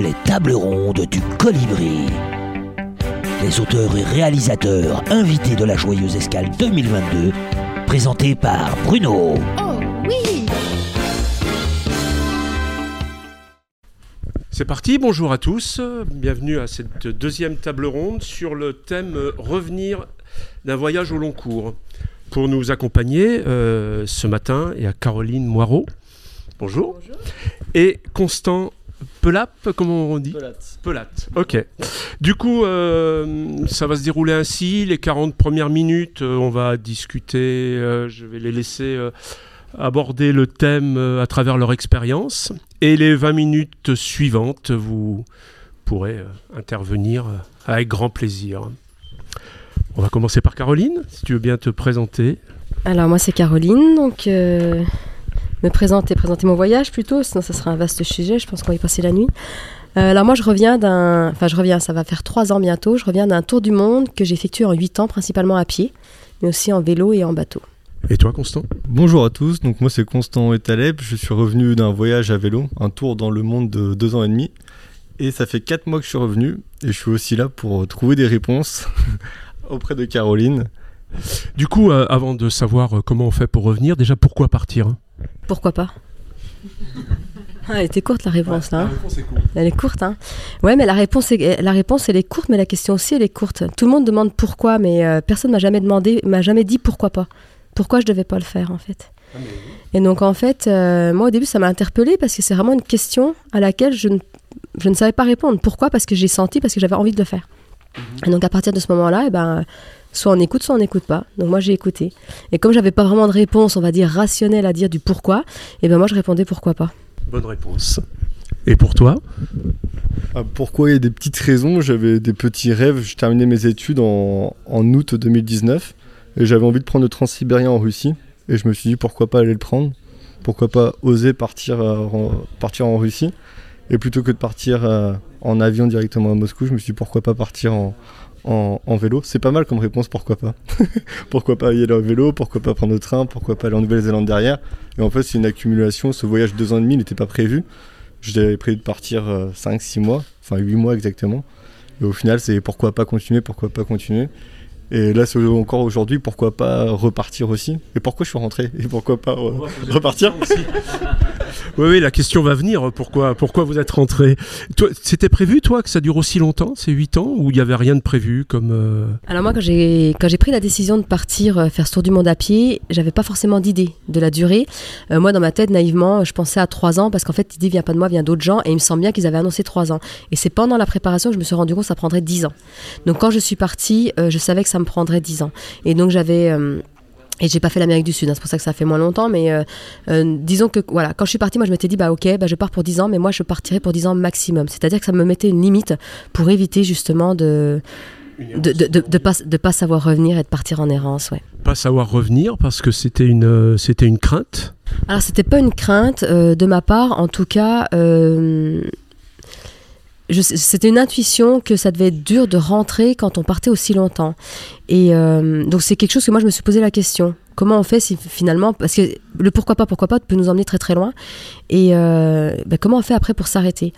les tables rondes du colibri. Les auteurs et réalisateurs invités de la Joyeuse Escale 2022, présentés par Bruno. Oh oui C'est parti, bonjour à tous, bienvenue à cette deuxième table ronde sur le thème Revenir d'un voyage au long cours. Pour nous accompagner euh, ce matin, il y a Caroline Moirot. Bonjour. Et Constant Pelap, comment on dit Pelat. Pelat, ok. Du coup, euh, ça va se dérouler ainsi. Les 40 premières minutes, euh, on va discuter, euh, je vais les laisser euh, aborder le thème euh, à travers leur expérience. Et les 20 minutes suivantes, vous pourrez euh, intervenir euh, avec grand plaisir. On va commencer par Caroline, si tu veux bien te présenter. Alors moi c'est Caroline, donc euh, me présenter, présenter mon voyage plutôt, sinon ça sera un vaste sujet, je pense qu'on va y passer la nuit. Euh, alors moi je reviens d'un, enfin je reviens, ça va faire trois ans bientôt, je reviens d'un tour du monde que j'ai effectué en huit ans, principalement à pied, mais aussi en vélo et en bateau. Et toi, Constant? Bonjour à tous, donc moi c'est Constant Etaleb, je suis revenu d'un voyage à vélo, un tour dans le monde de deux ans et demi. Et ça fait quatre mois que je suis revenu et je suis aussi là pour trouver des réponses auprès de Caroline. Du coup, euh, avant de savoir euh, comment on fait pour revenir, déjà pourquoi partir hein? Pourquoi pas Ah, Elle était courte la réponse là. hein. réponse est Elle est courte, hein Ouais, mais la réponse, est, la réponse, elle est courte, mais la question aussi, elle est courte. Tout le monde demande pourquoi, mais euh, personne m'a jamais demandé, m'a jamais dit pourquoi pas. Pourquoi je devais pas le faire, en fait. Et donc, en fait, euh, moi, au début, ça m'a interpellée parce que c'est vraiment une question à laquelle je ne, je ne savais pas répondre. Pourquoi? Parce que j'ai senti, parce que j'avais envie de le faire. Et donc, à partir de ce moment-là, eh ben, soit on écoute, soit on n'écoute pas. Donc, moi, j'ai écouté. Et comme j'avais pas vraiment de réponse, on va dire rationnelle à dire du pourquoi, et ben moi, je répondais pourquoi pas. Bonne réponse. Et pour toi? Ah, pourquoi? Il y a des petites raisons J'avais des petits rêves, je terminais mes études en, en août 2019 et j'avais envie de prendre le Transsibérien en Russie et je me suis dit pourquoi pas aller le prendre? Pourquoi pas oser partir, euh, en, partir en Russie? Et plutôt que de partir euh, en avion directement à Moscou, je me suis dit pourquoi pas partir en, en, vélo C'est pas mal comme réponse, pourquoi pas Pourquoi pas y aller en vélo Pourquoi pas prendre le train Pourquoi pas aller en Nouvelle-Zélande derrière Et en fait, c'est une accumulation. Ce voyage de deux ans et demi n'était pas prévu. J'avais prévu de partir 5-6 mois, enfin 8 mois exactement. Et au final, c'est pourquoi pas continuer, pourquoi pas continuer. Et là, c'est encore aujourd'hui, pourquoi pas repartir aussi? Et pourquoi je suis rentré? Et pourquoi pas euh, repartir? Oui, oui, la question va venir. Pourquoi, pourquoi vous êtes rentré? C'était prévu, toi, que ça dure aussi longtemps, ces 8 ans, ou il n'y avait rien de prévu comme... euh, Alors moi, quand j'ai quand j'ai pris la décision de partir euh, faire ce tour du monde à pied, j'avais pas forcément d'idée de la durée. Euh, moi, dans ma tête, naïvement, je pensais à trois ans parce qu'en fait, l'idée vient pas de moi, vient d'autres gens, et il me semble bien qu'ils avaient annoncé trois ans. Et c'est pendant la préparation que je me suis rendu compte que ça prendrait dix ans. Donc quand je suis partie, euh, je savais que ça me prendrait dix ans. Et donc j'avais euh, et j'ai pas fait l'Amérique du Sud, hein, c'est pour ça que ça fait moins longtemps. Mais euh, euh, disons que voilà, quand je suis partie, moi je m'étais dit bah ok, bah je pars pour 10 ans, mais moi je partirai pour 10 ans maximum. C'est-à-dire que ça me mettait une limite pour éviter justement de de, de, de, de pas, de pas savoir revenir et de partir en errance, ouais. pas savoir revenir parce que c'était une, euh, c'était une crainte? Alors c'était pas une crainte euh, de ma part, en tout cas. euh, c'était une intuition que ça devait être dur de rentrer quand on partait aussi longtemps. Et euh, donc c'est quelque chose que moi je me suis posé la question. Comment on fait si finalement, parce que le pourquoi pas, pourquoi pas peut nous emmener très très loin. Et euh, ben, comment on fait après pour s'arrêter?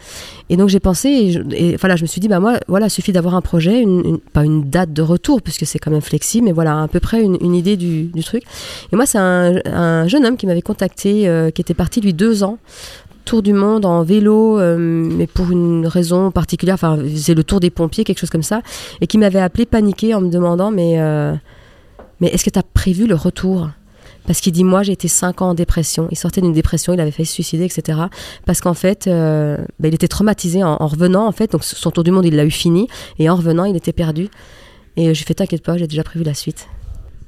Et donc j'ai pensé, et, je, voilà, je me suis dit, bah moi, voilà, il suffit d'avoir un projet, pas une date de retour, puisque c'est quand même flexible, mais voilà, à peu près une, idée du, truc. Et moi, c'est un, un jeune homme qui m'avait contacté, euh, qui était parti lui deux ans tour du monde en vélo, euh, mais pour une raison particulière, enfin, c'est le tour des pompiers, quelque chose comme ça, et qui m'avait appelé paniqué en me demandant, mais, euh, mais est-ce que tu as prévu le retour? Parce qu'il dit, moi, j'ai été 5 ans en dépression. Il sortait d'une dépression, il avait failli se suicider, etc. Parce qu'en fait, euh, bah, il était traumatisé en, en revenant, en fait. Donc, son tour du monde, il l'a eu fini. Et en revenant, il était perdu. Et j'ai fait, t'inquiète pas, j'ai déjà prévu la suite.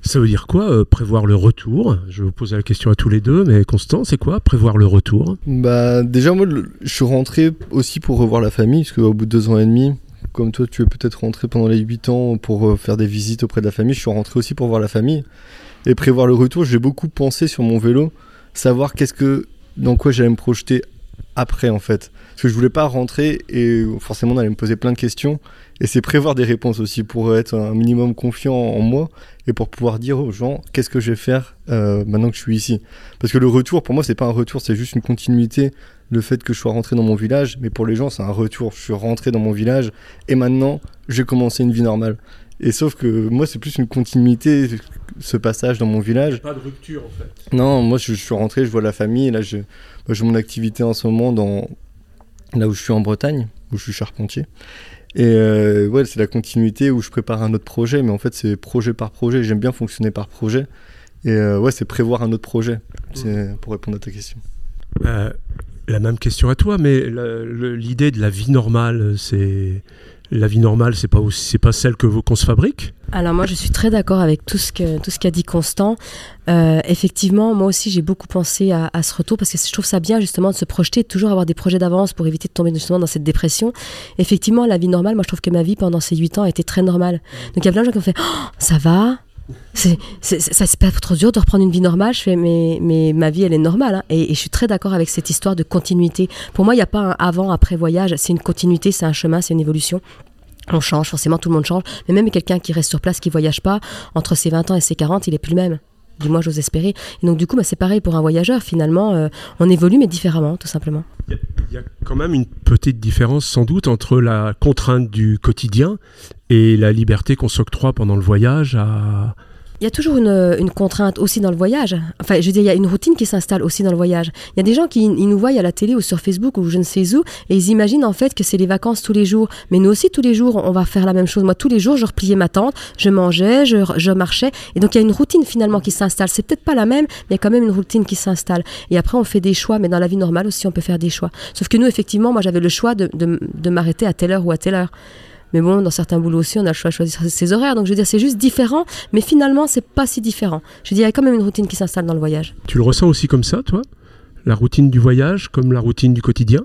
Ça veut dire quoi, euh, prévoir le retour? Je vous poser la question à tous les deux, mais Constant, c'est quoi, prévoir le retour? Bah déjà moi je suis rentré aussi pour revoir la famille parce qu'au bout de deux ans et demi, comme toi tu es peut-être rentré pendant les huit ans pour euh, faire des visites auprès de la famille, je suis rentré aussi pour voir la famille et prévoir le retour. J'ai beaucoup pensé sur mon vélo, savoir qu'est-ce que dans quoi j'allais me projeter après en fait. Parce que je voulais pas rentrer et forcément on allait me poser plein de questions. Et c'est prévoir des réponses aussi pour être un minimum confiant en moi et pour pouvoir dire aux gens qu'est-ce que je vais faire euh, maintenant que je suis ici. Parce que le retour, pour moi, c'est pas un retour, c'est juste une continuité. Le fait que je sois rentré dans mon village, mais pour les gens, c'est un retour. Je suis rentré dans mon village et maintenant, j'ai commencé une vie normale. Et sauf que moi, c'est plus une continuité, ce passage dans mon village. Pas de rupture en fait. Non, moi, je, suis rentré, je vois la famille. Et là, j'ai mon activité en ce moment dans là où je suis en Bretagne, où je suis charpentier. Et euh, ouais, c'est la continuité où je prépare un autre projet, mais en fait, c'est projet par projet. J'aime bien fonctionner par projet. Et euh, ouais, c'est prévoir un autre projet, pour répondre à ta question. Euh, la même question à toi, mais l'idée de la vie normale, c'est la vie normale, c'est pas c'est pas celle que qu'on se fabrique. Alors moi, je suis très d'accord avec tout ce que tout ce qu'a dit Constant. Euh, effectivement, moi aussi, j'ai beaucoup pensé à, ce retour parce que je trouve ça bien justement de se projeter, toujours avoir des projets d'avance pour éviter de tomber justement dans cette dépression. Effectivement, la vie normale, moi, je trouve que ma vie pendant ces huit ans a été très normale. Donc il y a plein de gens qui ont fait oh, ça va, c'est, ça c'est pas trop dur de reprendre une vie normale. Je fais, mais, mais ma vie, elle est normale. Hein. Et, je suis très d'accord avec cette histoire de continuité. Pour moi, il n'y a pas un avant, après voyage. C'est une continuité, c'est un chemin, c'est une évolution. On change, forcément, tout le monde change. Mais même quelqu'un qui reste sur place, qui voyage pas, entre ses 20 ans et ses 40, il est plus le même. Du moins, j'ose espérer. Et donc, du coup, bah, c'est pareil pour un voyageur. Finalement, euh, on évolue, mais différemment, tout simplement. Il y, a quand même une petite différence, sans doute, entre la contrainte du quotidien et la liberté qu'on s'octroie pendant le voyage à, il y a toujours une, contrainte aussi dans le voyage. Enfin, je veux dire, il y a une routine qui s'installe aussi dans le voyage. Il y a des gens qui nous voient à la télé ou sur Facebook ou je ne sais où et ils imaginent en fait que c'est les vacances tous les jours. Mais nous aussi, tous les jours, on va faire la même chose. Moi, tous les jours, je repliais ma tente, je mangeais, je, marchais. Et donc, il y a une routine finalement qui s'installe. C'est peut-être pas la même, mais il y a quand même une routine qui s'installe. Et après, on fait des choix, mais dans la vie normale aussi, on peut faire des choix. Sauf que nous, effectivement, moi, j'avais le choix de, de m'arrêter à telle heure ou à telle heure. Mais bon, dans certains boulots aussi, on a le choix de choisir ses horaires. Donc je veux dire, c'est juste différent, mais finalement, c'est pas si différent. Je veux dire, il y a quand même une routine qui s'installe dans le voyage. Tu le ressens aussi comme ça, toi? La routine du voyage, comme la routine du quotidien?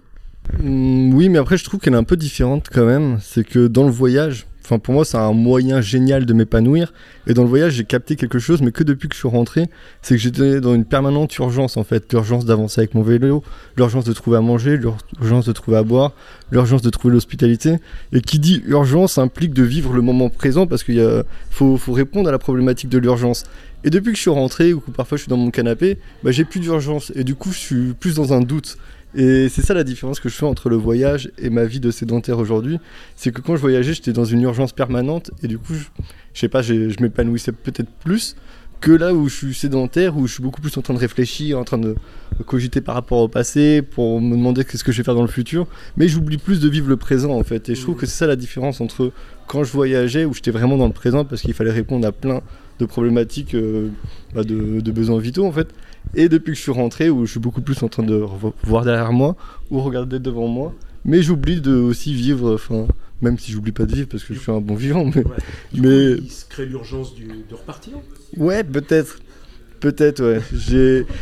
Mmh, Oui, mais après, je trouve qu'elle est un peu différente quand même. C'est que dans le voyage, Enfin, pour moi, c'est un moyen génial de m'épanouir. Et dans le voyage, j'ai capté quelque chose, mais que depuis que je suis rentré, c'est que j'étais dans une permanente urgence, en fait. L'urgence d'avancer avec mon vélo, l'urgence de trouver à manger, l'urgence de trouver à boire, l'urgence de trouver l'hospitalité. Et qui dit urgence implique de vivre le moment présent parce qu'il faut, répondre à la problématique de l'urgence. Et depuis que je suis rentré, ou parfois je suis dans mon canapé, bah, j'ai plus d'urgence. Et du coup, je suis plus dans un doute. Et c'est ça la différence que je fais entre le voyage et ma vie de sédentaire aujourd'hui. C'est que quand je voyageais, j'étais dans une urgence permanente et du coup, je, sais pas, je m'épanouissais peut-être plus que là où je suis sédentaire, où je suis beaucoup plus en train de réfléchir, en train de cogiter par rapport au passé, pour me demander qu'est-ce que je vais faire dans le futur. Mais j'oublie plus de vivre le présent en fait. Et je trouve que c'est ça la différence entre quand je voyageais, où j'étais vraiment dans le présent parce qu'il fallait répondre à plein de problématiques euh, bah, de, de besoins vitaux en fait et depuis que je suis rentré, où je suis beaucoup plus en train de voir derrière moi ou regarder devant moi, mais j'oublie de aussi vivre, enfin, même si j'oublie pas de vivre parce que je suis un bon vivant, mais. mais... il se crée l'urgence de repartir Ouais, peut-être. Peut-être, ouais. J'ai.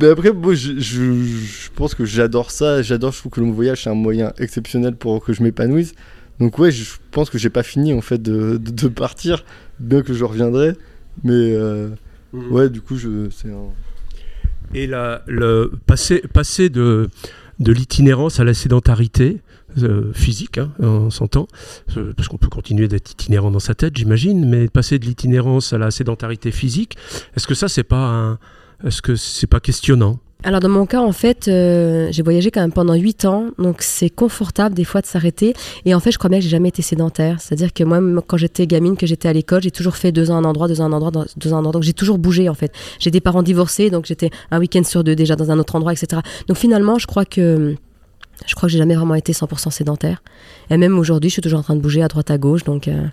Mais après, moi, je, je, pense que j'adore ça. J'adore, je trouve que le voyage, c'est un moyen exceptionnel pour que je m'épanouisse. Donc, ouais, je pense que j'ai pas fini, en fait, de, de, partir, bien que je reviendrai. Mais. Euh, Mhm. Ouais, du coup, je, c'est un... Et la, le passer, passer de, de l'itinérance à la sédentarité euh, physique, hein, on s'entend, euh, parce qu'on peut continuer d'être itinérant dans sa tête, j'imagine, mais passer de l'itinérance à la sédentarité physique, est-ce que ça, c'est pas un, est-ce que c'est pas questionnant? Alors dans mon cas, en fait, euh, j'ai voyagé quand même pendant 8 ans, donc c'est confortable des fois de s'arrêter. Et en fait, je crois bien que j'ai jamais été sédentaire. C'est-à-dire que moi, quand j'étais gamine, que j'étais à l'école, j'ai toujours fait deux ans à un endroit, deux ans à un endroit, deux ans à un endroit. Donc j'ai toujours bougé en fait. J'ai des parents divorcés, donc j'étais un week-end sur deux déjà dans un autre endroit, etc. Donc finalement, je crois que je crois que j'ai jamais vraiment été 100% sédentaire. Et même aujourd'hui, je suis toujours en train de bouger à droite à gauche, donc. Euh,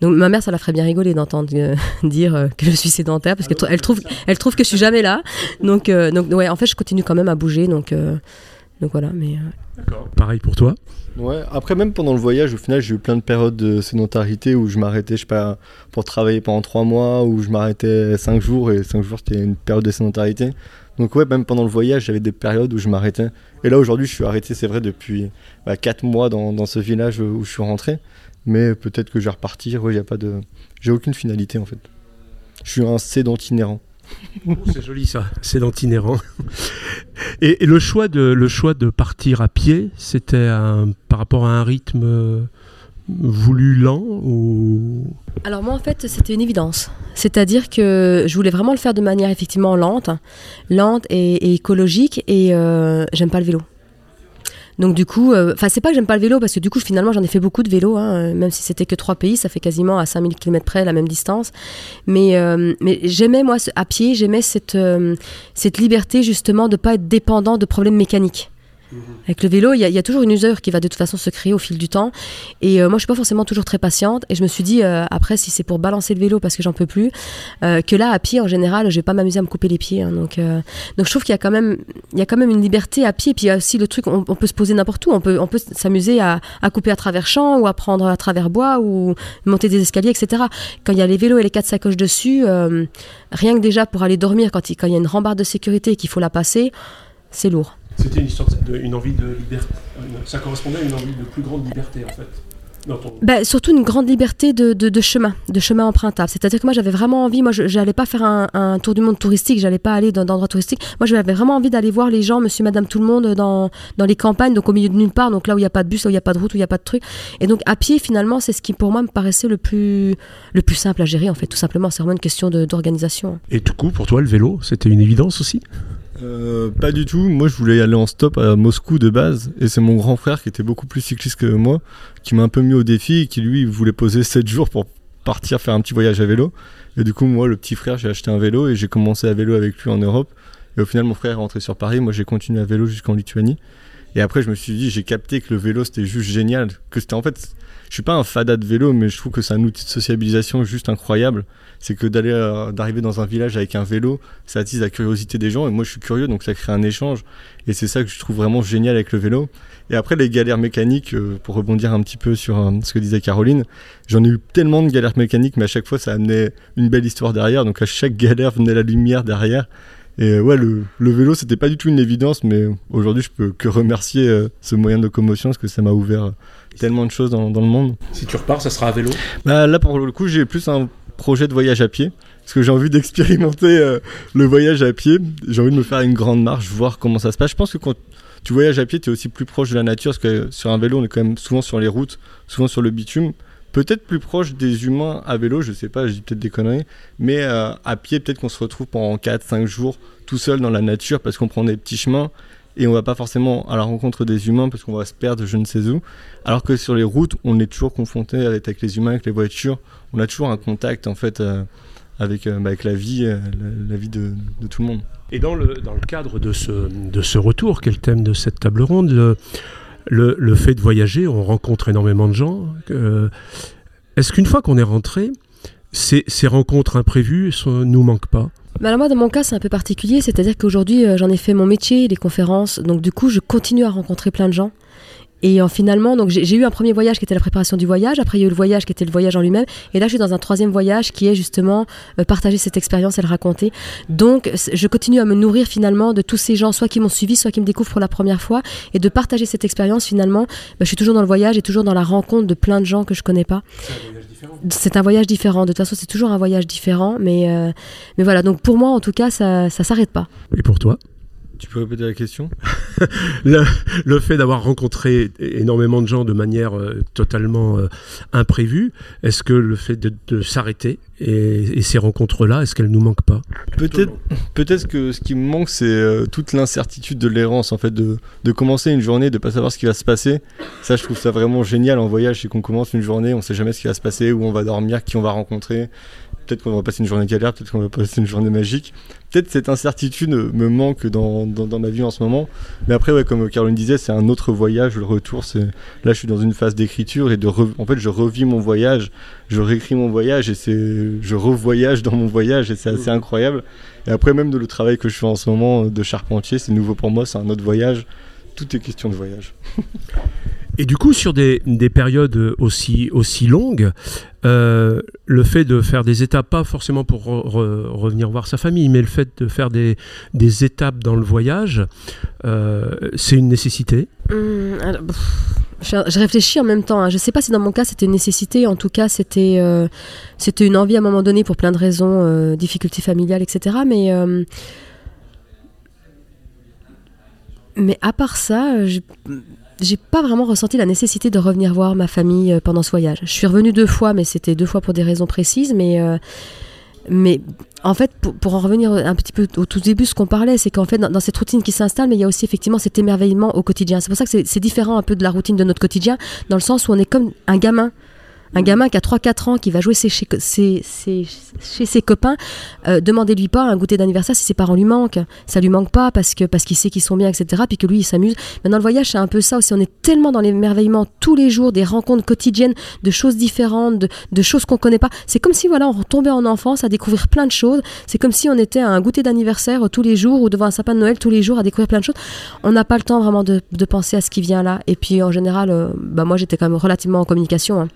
donc ma mère, ça la ferait bien rigoler d'entendre euh, dire euh, que je suis sédentaire parce qu'elle elle trouve, elle trouve que je suis jamais là. Donc, euh, donc ouais, en fait, je continue quand même à bouger. Donc, donc voilà. Mais D'accord. Pareil pour toi. Ouais. Après, même pendant le voyage, au final, j'ai eu plein de périodes de sédentarité où je m'arrêtais, je sais pas, pour travailler pendant trois mois, où je m'arrêtais cinq jours et cinq jours c'était une période de sédentarité. Donc ouais, même pendant le voyage, j'avais des périodes où je m'arrêtais. Et là aujourd'hui, je suis arrêté, c'est vrai, depuis bah, quatre mois dans, dans, ce village où je suis rentré mais peut-être que je vais repartir. il y a pas de, j'ai aucune finalité en fait. Je suis un sédentinérant. Oh, c'est joli ça, l'antinérant. Et, et, le choix de le choix de partir à pied, c'était par rapport à un rythme euh, voulu lent ou? Alors moi en fait c'était une évidence. C'est-à-dire que je voulais vraiment le faire de manière effectivement lente, lente et, écologique et euh, j'aime pas le vélo. Donc du coup, euh, enfin c'est pas que j'aime pas le vélo parce que du coup finalement j'en ai fait beaucoup de vélo, hein, même si c'était que trois pays, ça fait quasiment à 5000 km près la même distance. Mais, euh, mais j'aimais moi à pied, j'aimais cette, cette liberté justement de pas être dépendant de problèmes mécaniques. Avec le vélo, il y, a toujours une usure qui va de toute façon se créer au fil du temps. Et euh, moi, je suis pas forcément toujours très patiente. Et je me suis dit, euh, après, si c'est pour balancer le vélo parce que j'en peux plus, euh, que là, à pied, en général, je vais pas m'amuser à me couper les pieds. Hein. donc, donc, je trouve qu'il y a quand même, y a quand même une liberté à pied. Et puis, il y a aussi le truc, on, peut se poser n'importe où. On peut, on peut s'amuser à, couper à travers champs ou à prendre à travers bois ou monter des escaliers, etc. Quand il y a les vélos et les quatre sacoches dessus, rien que déjà pour aller dormir, quand il, quand il y a une rambarde de sécurité et qu'il faut la passer, c'est lourd. C'était une histoire de, une envie de liberté. Ça correspondait à une envie de plus grande liberté en fait. Bah, surtout une grande liberté de, de, chemin, de chemin empruntable. C'est-à-dire que moi j'avais vraiment envie, moi je n'allais pas faire un, tour du monde touristique, j'allais pas aller dans d'endroits touristiques. Moi j'avais vraiment envie d'aller voir les gens, monsieur, madame, tout le monde dans, dans les campagnes, donc au milieu de nulle part, donc là où il n'y a pas de bus, là où il n'y a pas de route, où il n'y a pas de truc. Et donc à pied finalement c'est ce qui pour moi me paraissait le plus, le plus simple à gérer en fait, tout simplement. C'est vraiment une question d'organisation. Et du coup pour toi le vélo c'était une évidence aussi? Euh, pas du tout. Moi, je voulais aller en stop à Moscou de base. Et c'est mon grand frère qui était beaucoup plus cycliste que moi, qui m'a un peu mis au défi et qui, lui, voulait poser 7 jours pour partir faire un petit voyage à vélo. Et du coup, moi, le petit frère, j'ai acheté un vélo et j'ai commencé à vélo avec lui en Europe. Et au final, mon frère est rentré sur Paris. Moi, j'ai continué à vélo jusqu'en Lituanie. Et après, je me suis dit, j'ai capté que le vélo, c'était juste génial. Que c'était en fait, je suis pas un fada de vélo, mais je trouve que c'est un outil de sociabilisation juste incroyable c'est que d'aller euh, d'arriver dans un village avec un vélo, ça attise la curiosité des gens et moi je suis curieux donc ça crée un échange et c'est ça que je trouve vraiment génial avec le vélo. Et après les galères mécaniques, euh, pour rebondir un petit peu sur euh, ce que disait Caroline, j'en ai eu tellement de galères mécaniques mais à chaque fois ça amenait une belle histoire derrière donc à chaque galère venait la lumière derrière. Et ouais, le, le vélo, c'était pas du tout une évidence, mais aujourd'hui, je peux que remercier ce moyen de locomotion parce que ça m'a ouvert tellement de choses dans, dans, le monde. Si tu repars, ça sera à vélo? Bah, Là, pour le coup, j'ai plus un projet de voyage à pied. Parce que j'ai envie d'expérimenter euh, le voyage à pied. J'ai envie de me faire une grande marche, voir comment ça se passe. Je pense que quand tu voyages à pied, tu es aussi plus proche de la nature. Parce que sur un vélo, on est quand même souvent sur les routes, souvent sur le bitume. Peut-être plus proche des humains à vélo, je sais pas, je dis peut-être des conneries. Mais euh, à pied, peut-être qu'on se retrouve pendant 4-5 jours tout seul dans la nature parce qu'on prend des petits chemins et on va pas forcément à la rencontre des humains parce qu'on va se perdre je ne sais où. Alors que sur les routes, on est toujours confronté avec, les humains, avec les voitures. On a toujours un contact en fait euh, avec, euh, bah, avec la vie, la, vie de, tout le monde. Et dans le, dans le cadre de ce, de ce retour, quel thème de cette table ronde, le, le, fait de voyager, on rencontre énormément de gens. Est-ce qu'une fois qu'on est rentré, ces, rencontres imprévues ne nous manquent pas? Bah alors moi, dans mon cas, c'est un peu particulier, c'est-à-dire qu'aujourd'hui, euh, j'en ai fait mon métier, les conférences, donc du coup, je continue à rencontrer plein de gens. Et en, finalement, donc j'ai eu un premier voyage qui était la préparation du voyage. Après, il y a eu le voyage qui était le voyage en lui-même. Et là, je suis dans un troisième voyage qui est justement euh, partager cette expérience et le raconter. Donc, je continue à me nourrir finalement de tous ces gens, soit qui m'ont suivi, soit qui me découvrent pour la première fois, et de partager cette expérience finalement. Bah, je suis toujours dans le voyage et toujours dans la rencontre de plein de gens que je connais pas. C'est un voyage différent. De toute façon, c'est toujours un voyage différent. Mais, euh, mais voilà, donc pour moi, en tout cas, ça ne s'arrête pas. Et pour toi? Tu peux répéter la question? Le, fait d'avoir rencontré énormément de gens de manière euh, totalement euh, imprévue, est-ce que le fait de, s'arrêter et, ces rencontres-là, est-ce qu'elles nous manquent pas? Peut-être peut que ce qui me manque, c'est euh, toute l'incertitude de l'errance, en fait, de, de, commencer une journée, de ne pas savoir ce qui va se passer. Ça, je trouve ça vraiment génial en voyage, c'est qu'on commence une journée, on ne sait jamais ce qui va se passer, où on va dormir, qui on va rencontrer peut-être qu'on va passer une journée galère, peut-être qu'on va passer une journée magique. Peut-être cette incertitude me manque dans, dans, ma vie en ce moment. Mais après, ouais, comme Caroline disait, c'est un autre voyage. Le retour, c'est là, je suis dans une phase d'écriture et de, en fait, je revis mon voyage, je réécris mon voyage et c'est, je revoyage dans mon voyage et c'est assez incroyable. Et après, même de le travail que je fais en ce moment de charpentier, c'est nouveau pour moi, c'est un autre voyage. Tout est question de voyage. Et du coup, sur des, des périodes aussi, aussi longues, euh, le fait de faire des étapes, pas forcément pour revenir voir sa famille, mais le fait de faire des, des étapes dans le voyage, euh, c'est une nécessité mmh, je, réfléchis en même temps. Hein. Je ne sais pas si dans mon cas c'était une nécessité. En tout cas, c'était euh, c'était une envie à un moment donné pour plein de raisons, difficultés familiales, etc. Mais mais à part ça, j'ai pas vraiment ressenti la nécessité de revenir voir ma famille pendant ce voyage. Je suis revenue deux fois, mais c'était deux fois pour des raisons précises. Mais mais en fait, pour, en revenir un petit peu au tout début, ce qu'on parlait, c'est qu'en fait, dans, cette routine qui s'installe, mais il y a aussi effectivement cet émerveillement au quotidien. C'est pour ça que c'est différent un peu de la routine de notre quotidien, dans le sens où on est comme un gamin un gamin qui a 3-4 ans, qui va jouer chez, ses copains, euh, demandez-lui pas un goûter d'anniversaire si ses parents lui manquent. Ça lui manque pas parce qu'il sait qu'ils sont bien, etc. Puis que lui, il s'amuse. Maintenant, le voyage, c'est un peu ça aussi. On est tellement dans l'émerveillement tous les jours, des rencontres quotidiennes, de choses différentes, de, choses qu'on connaît pas. C'est comme si, voilà, on retombait en enfance à découvrir plein de choses. C'est comme si on était à un goûter d'anniversaire tous les jours ou devant un sapin de Noël tous les jours à découvrir plein de choses. On n'a pas le temps vraiment de, penser à ce qui vient là. Et puis, en général, euh, bah, moi, j'étais quand même relativement en communication. Hein.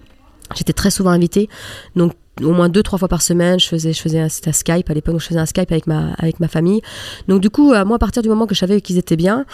J'étais très souvent invitée. Donc, au moins deux, trois fois par semaine, je faisais, je faisais un, Skype. À l'époque, je faisais un Skype avec ma, avec ma famille. Donc, du coup, moi, à partir du moment que je savais qu'ils étaient bien,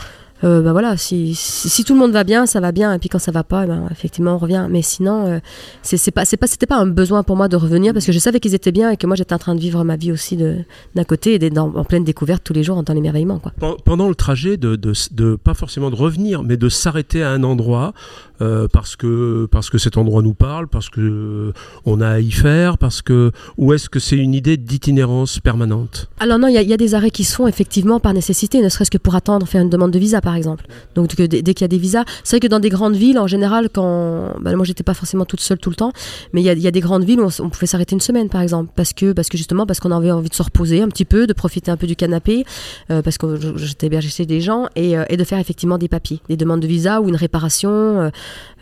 euh, bah voilà, si, si, tout le monde va bien, ça va bien, et puis quand ça va pas, eh ben, effectivement, on revient. Mais sinon, euh, c'est pas, c'est pas, c'était pas un besoin pour moi de revenir parce que je savais qu'ils étaient bien et que moi j'étais en train de vivre ma vie aussi d'un côté et d'être en pleine découverte tous les jours dans l'émerveillement. Pendant le trajet, de, de, de, pas forcément de revenir, mais de s'arrêter à un endroit euh, parce que parce que cet endroit nous parle, parce que on a à y faire, parce que ou est-ce que c'est une idée d'itinérance permanente? Alors non, il y, y, a des arrêts qui se font effectivement par nécessité, ne serait-ce que pour attendre, faire une demande de visa par exemple. Donc dès, qu'il y a des visas, c'est vrai que dans des grandes villes, en général, quand bah, moi j'étais pas forcément toute seule tout le temps, mais il y a, des grandes villes où on, pouvait s'arrêter une semaine par exemple, parce que parce que justement parce qu'on avait envie de se reposer un petit peu, de profiter un peu du canapé, euh, parce que j'étais hébergée chez des gens et, euh, et, de faire effectivement des papiers, des demandes de visa ou une réparation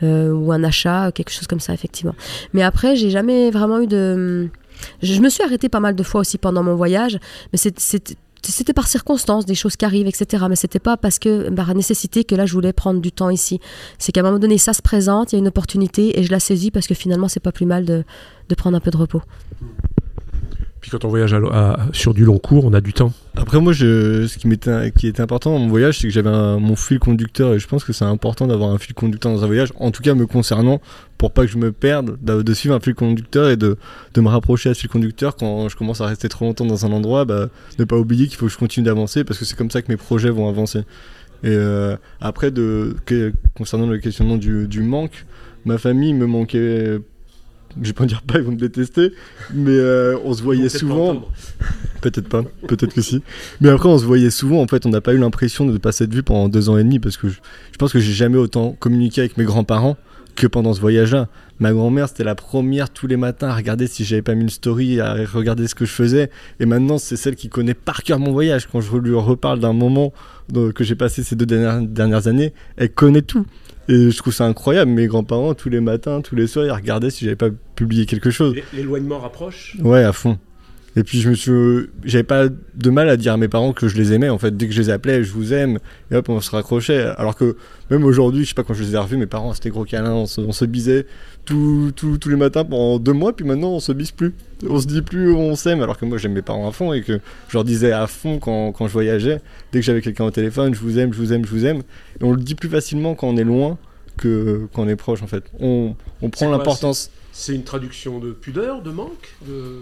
euh, ou un achat, quelque chose comme ça effectivement. Mais après, j'ai jamais vraiment eu de je me suis arrêtée pas mal de fois aussi pendant mon voyage, mais c'est c'était par circonstance, des choses qui arrivent, etc. Mais c'était pas parce que par nécessité que là je voulais prendre du temps ici. C'est qu'à un moment donné, ça se présente, il y a une opportunité et je la saisis parce que finalement c'est pas plus mal de, de prendre un peu de repos quand on voyage sur du long cours, on a du temps. Après moi, ce qui, était important dans mon voyage, c'est que j'avais mon fil conducteur et je pense que c'est important d'avoir un fil conducteur dans un voyage, en tout cas me concernant, pour pas que je me perde, de, suivre un fil conducteur et de, me rapprocher à ce fil conducteur quand je commence à rester trop longtemps dans un endroit, bah, ne pas oublier qu'il faut que je continue d'avancer parce que c'est comme ça que mes projets vont avancer. Et euh, après, concernant le questionnement du manque, ma famille me manquait je vais pas dire pas, ils vont me détester, mais euh, on se voyait souvent. Peut-être pas, peut-être que si. Mais après, on se voyait souvent. En fait, on n'a pas eu l'impression de passer de vue pendant deux ans et demi parce que je, pense que j'ai jamais autant communiqué avec mes grands-parents que pendant ce voyage-là. Ma grand-mère, c'était la première tous les matins à regarder si j'avais pas mis une story, à regarder ce que je faisais. Et maintenant, c'est celle qui connaît par cœur mon voyage. Quand je lui reparle d'un moment que j'ai passé ces deux dernières, dernières années, elle connaît tout. Et je trouve ça incroyable. Mes grands-parents, tous les matins, tous les soirs, ils regardaient si j'avais pas publié quelque chose. L'éloignement rapproche? Ouais, à fond. Et puis je me suis, j'avais pas de mal à dire à mes parents que je les aimais. En fait, dès que je les appelais, je vous aime, et hop, on se raccrochait. Alors que même aujourd'hui, je sais pas quand je les ai revus, mes parents c'était gros câlin, on se, on se bisait tous les matins pendant deux mois, puis maintenant on se bise plus. On se dit plus on s'aime, alors que moi j'aime mes parents à fond et que je leur disais à fond quand, quand je voyageais, dès que j'avais quelqu'un au téléphone, je vous aime, je vous aime, je vous aime. Et on le dit plus facilement quand on est loin que quand on est proche en fait. On, on prend l'importance. C'est une traduction de pudeur, de manque de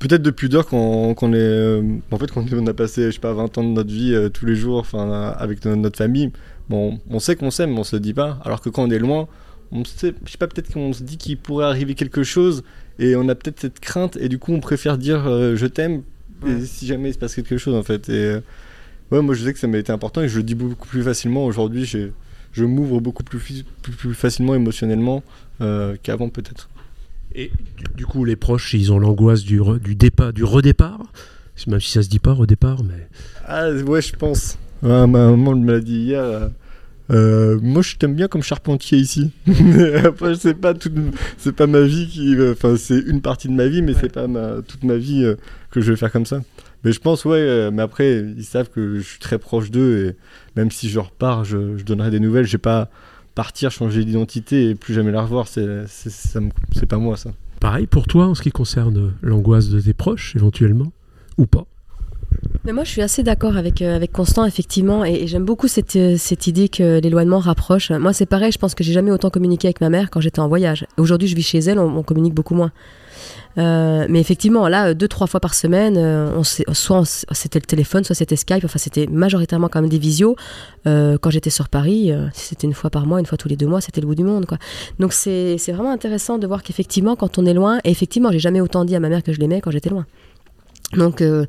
peut-être de pudeur quand, quand on est euh, en fait quand on a passé je sais pas 20 ans de notre vie euh, tous les jours enfin avec notre famille bon on sait qu'on s'aime mais on se le dit pas alors que quand on est loin on sait je sais pas peut-être qu'on se dit qu'il pourrait arriver quelque chose et on a peut-être cette crainte et du coup on préfère dire euh, je t'aime si jamais il se passe quelque chose en fait et ouais moi je sais que ça m'a été important et je le dis beaucoup plus facilement aujourd'hui je m'ouvre beaucoup plus, plus, facilement émotionnellement qu'avant peut-être et du coup, les proches, ils ont l'angoisse du, du, départ, du redépart, même si ça se dit pas redépart, mais. Ah ouais, je pense. ma maman me l'a dit hier. Euh, euh, moi, je t'aime bien comme charpentier ici. Après, c'est pas toute, c'est pas ma vie qui, euh, enfin, c'est une partie de ma vie, mais c'est pas ma, toute ma vie que je vais faire comme ça. Mais je pense, ouais. mais après, ils savent que je suis très proche d'eux et même si je repars, je, je donnerai des nouvelles. J'ai pas partir, changer d'identité et plus jamais la revoir, c'est pas moi ça. Pareil pour toi en ce qui concerne l'angoisse de tes proches éventuellement ou pas? Mais moi, je suis assez d'accord avec, euh, avec Constant, effectivement, et, j'aime beaucoup cette, euh, cette idée que l'éloignement rapproche. Moi, c'est pareil, je pense que j'ai jamais autant communiqué avec ma mère quand j'étais en voyage. Aujourd'hui, je vis chez elle, on, communique beaucoup moins. Euh, mais effectivement, là, deux, trois fois par semaine, soit c'était le téléphone, soit c'était Skype, enfin, c'était majoritairement quand même des visios. quand j'étais sur Paris, si c'était une fois par mois, une fois tous les deux mois, c'était le bout du monde, quoi. Donc, c'est vraiment intéressant de voir qu'effectivement, quand on est loin, et effectivement, j'ai jamais autant dit à ma mère que je l'aimais quand j'étais loin. Donc, euh,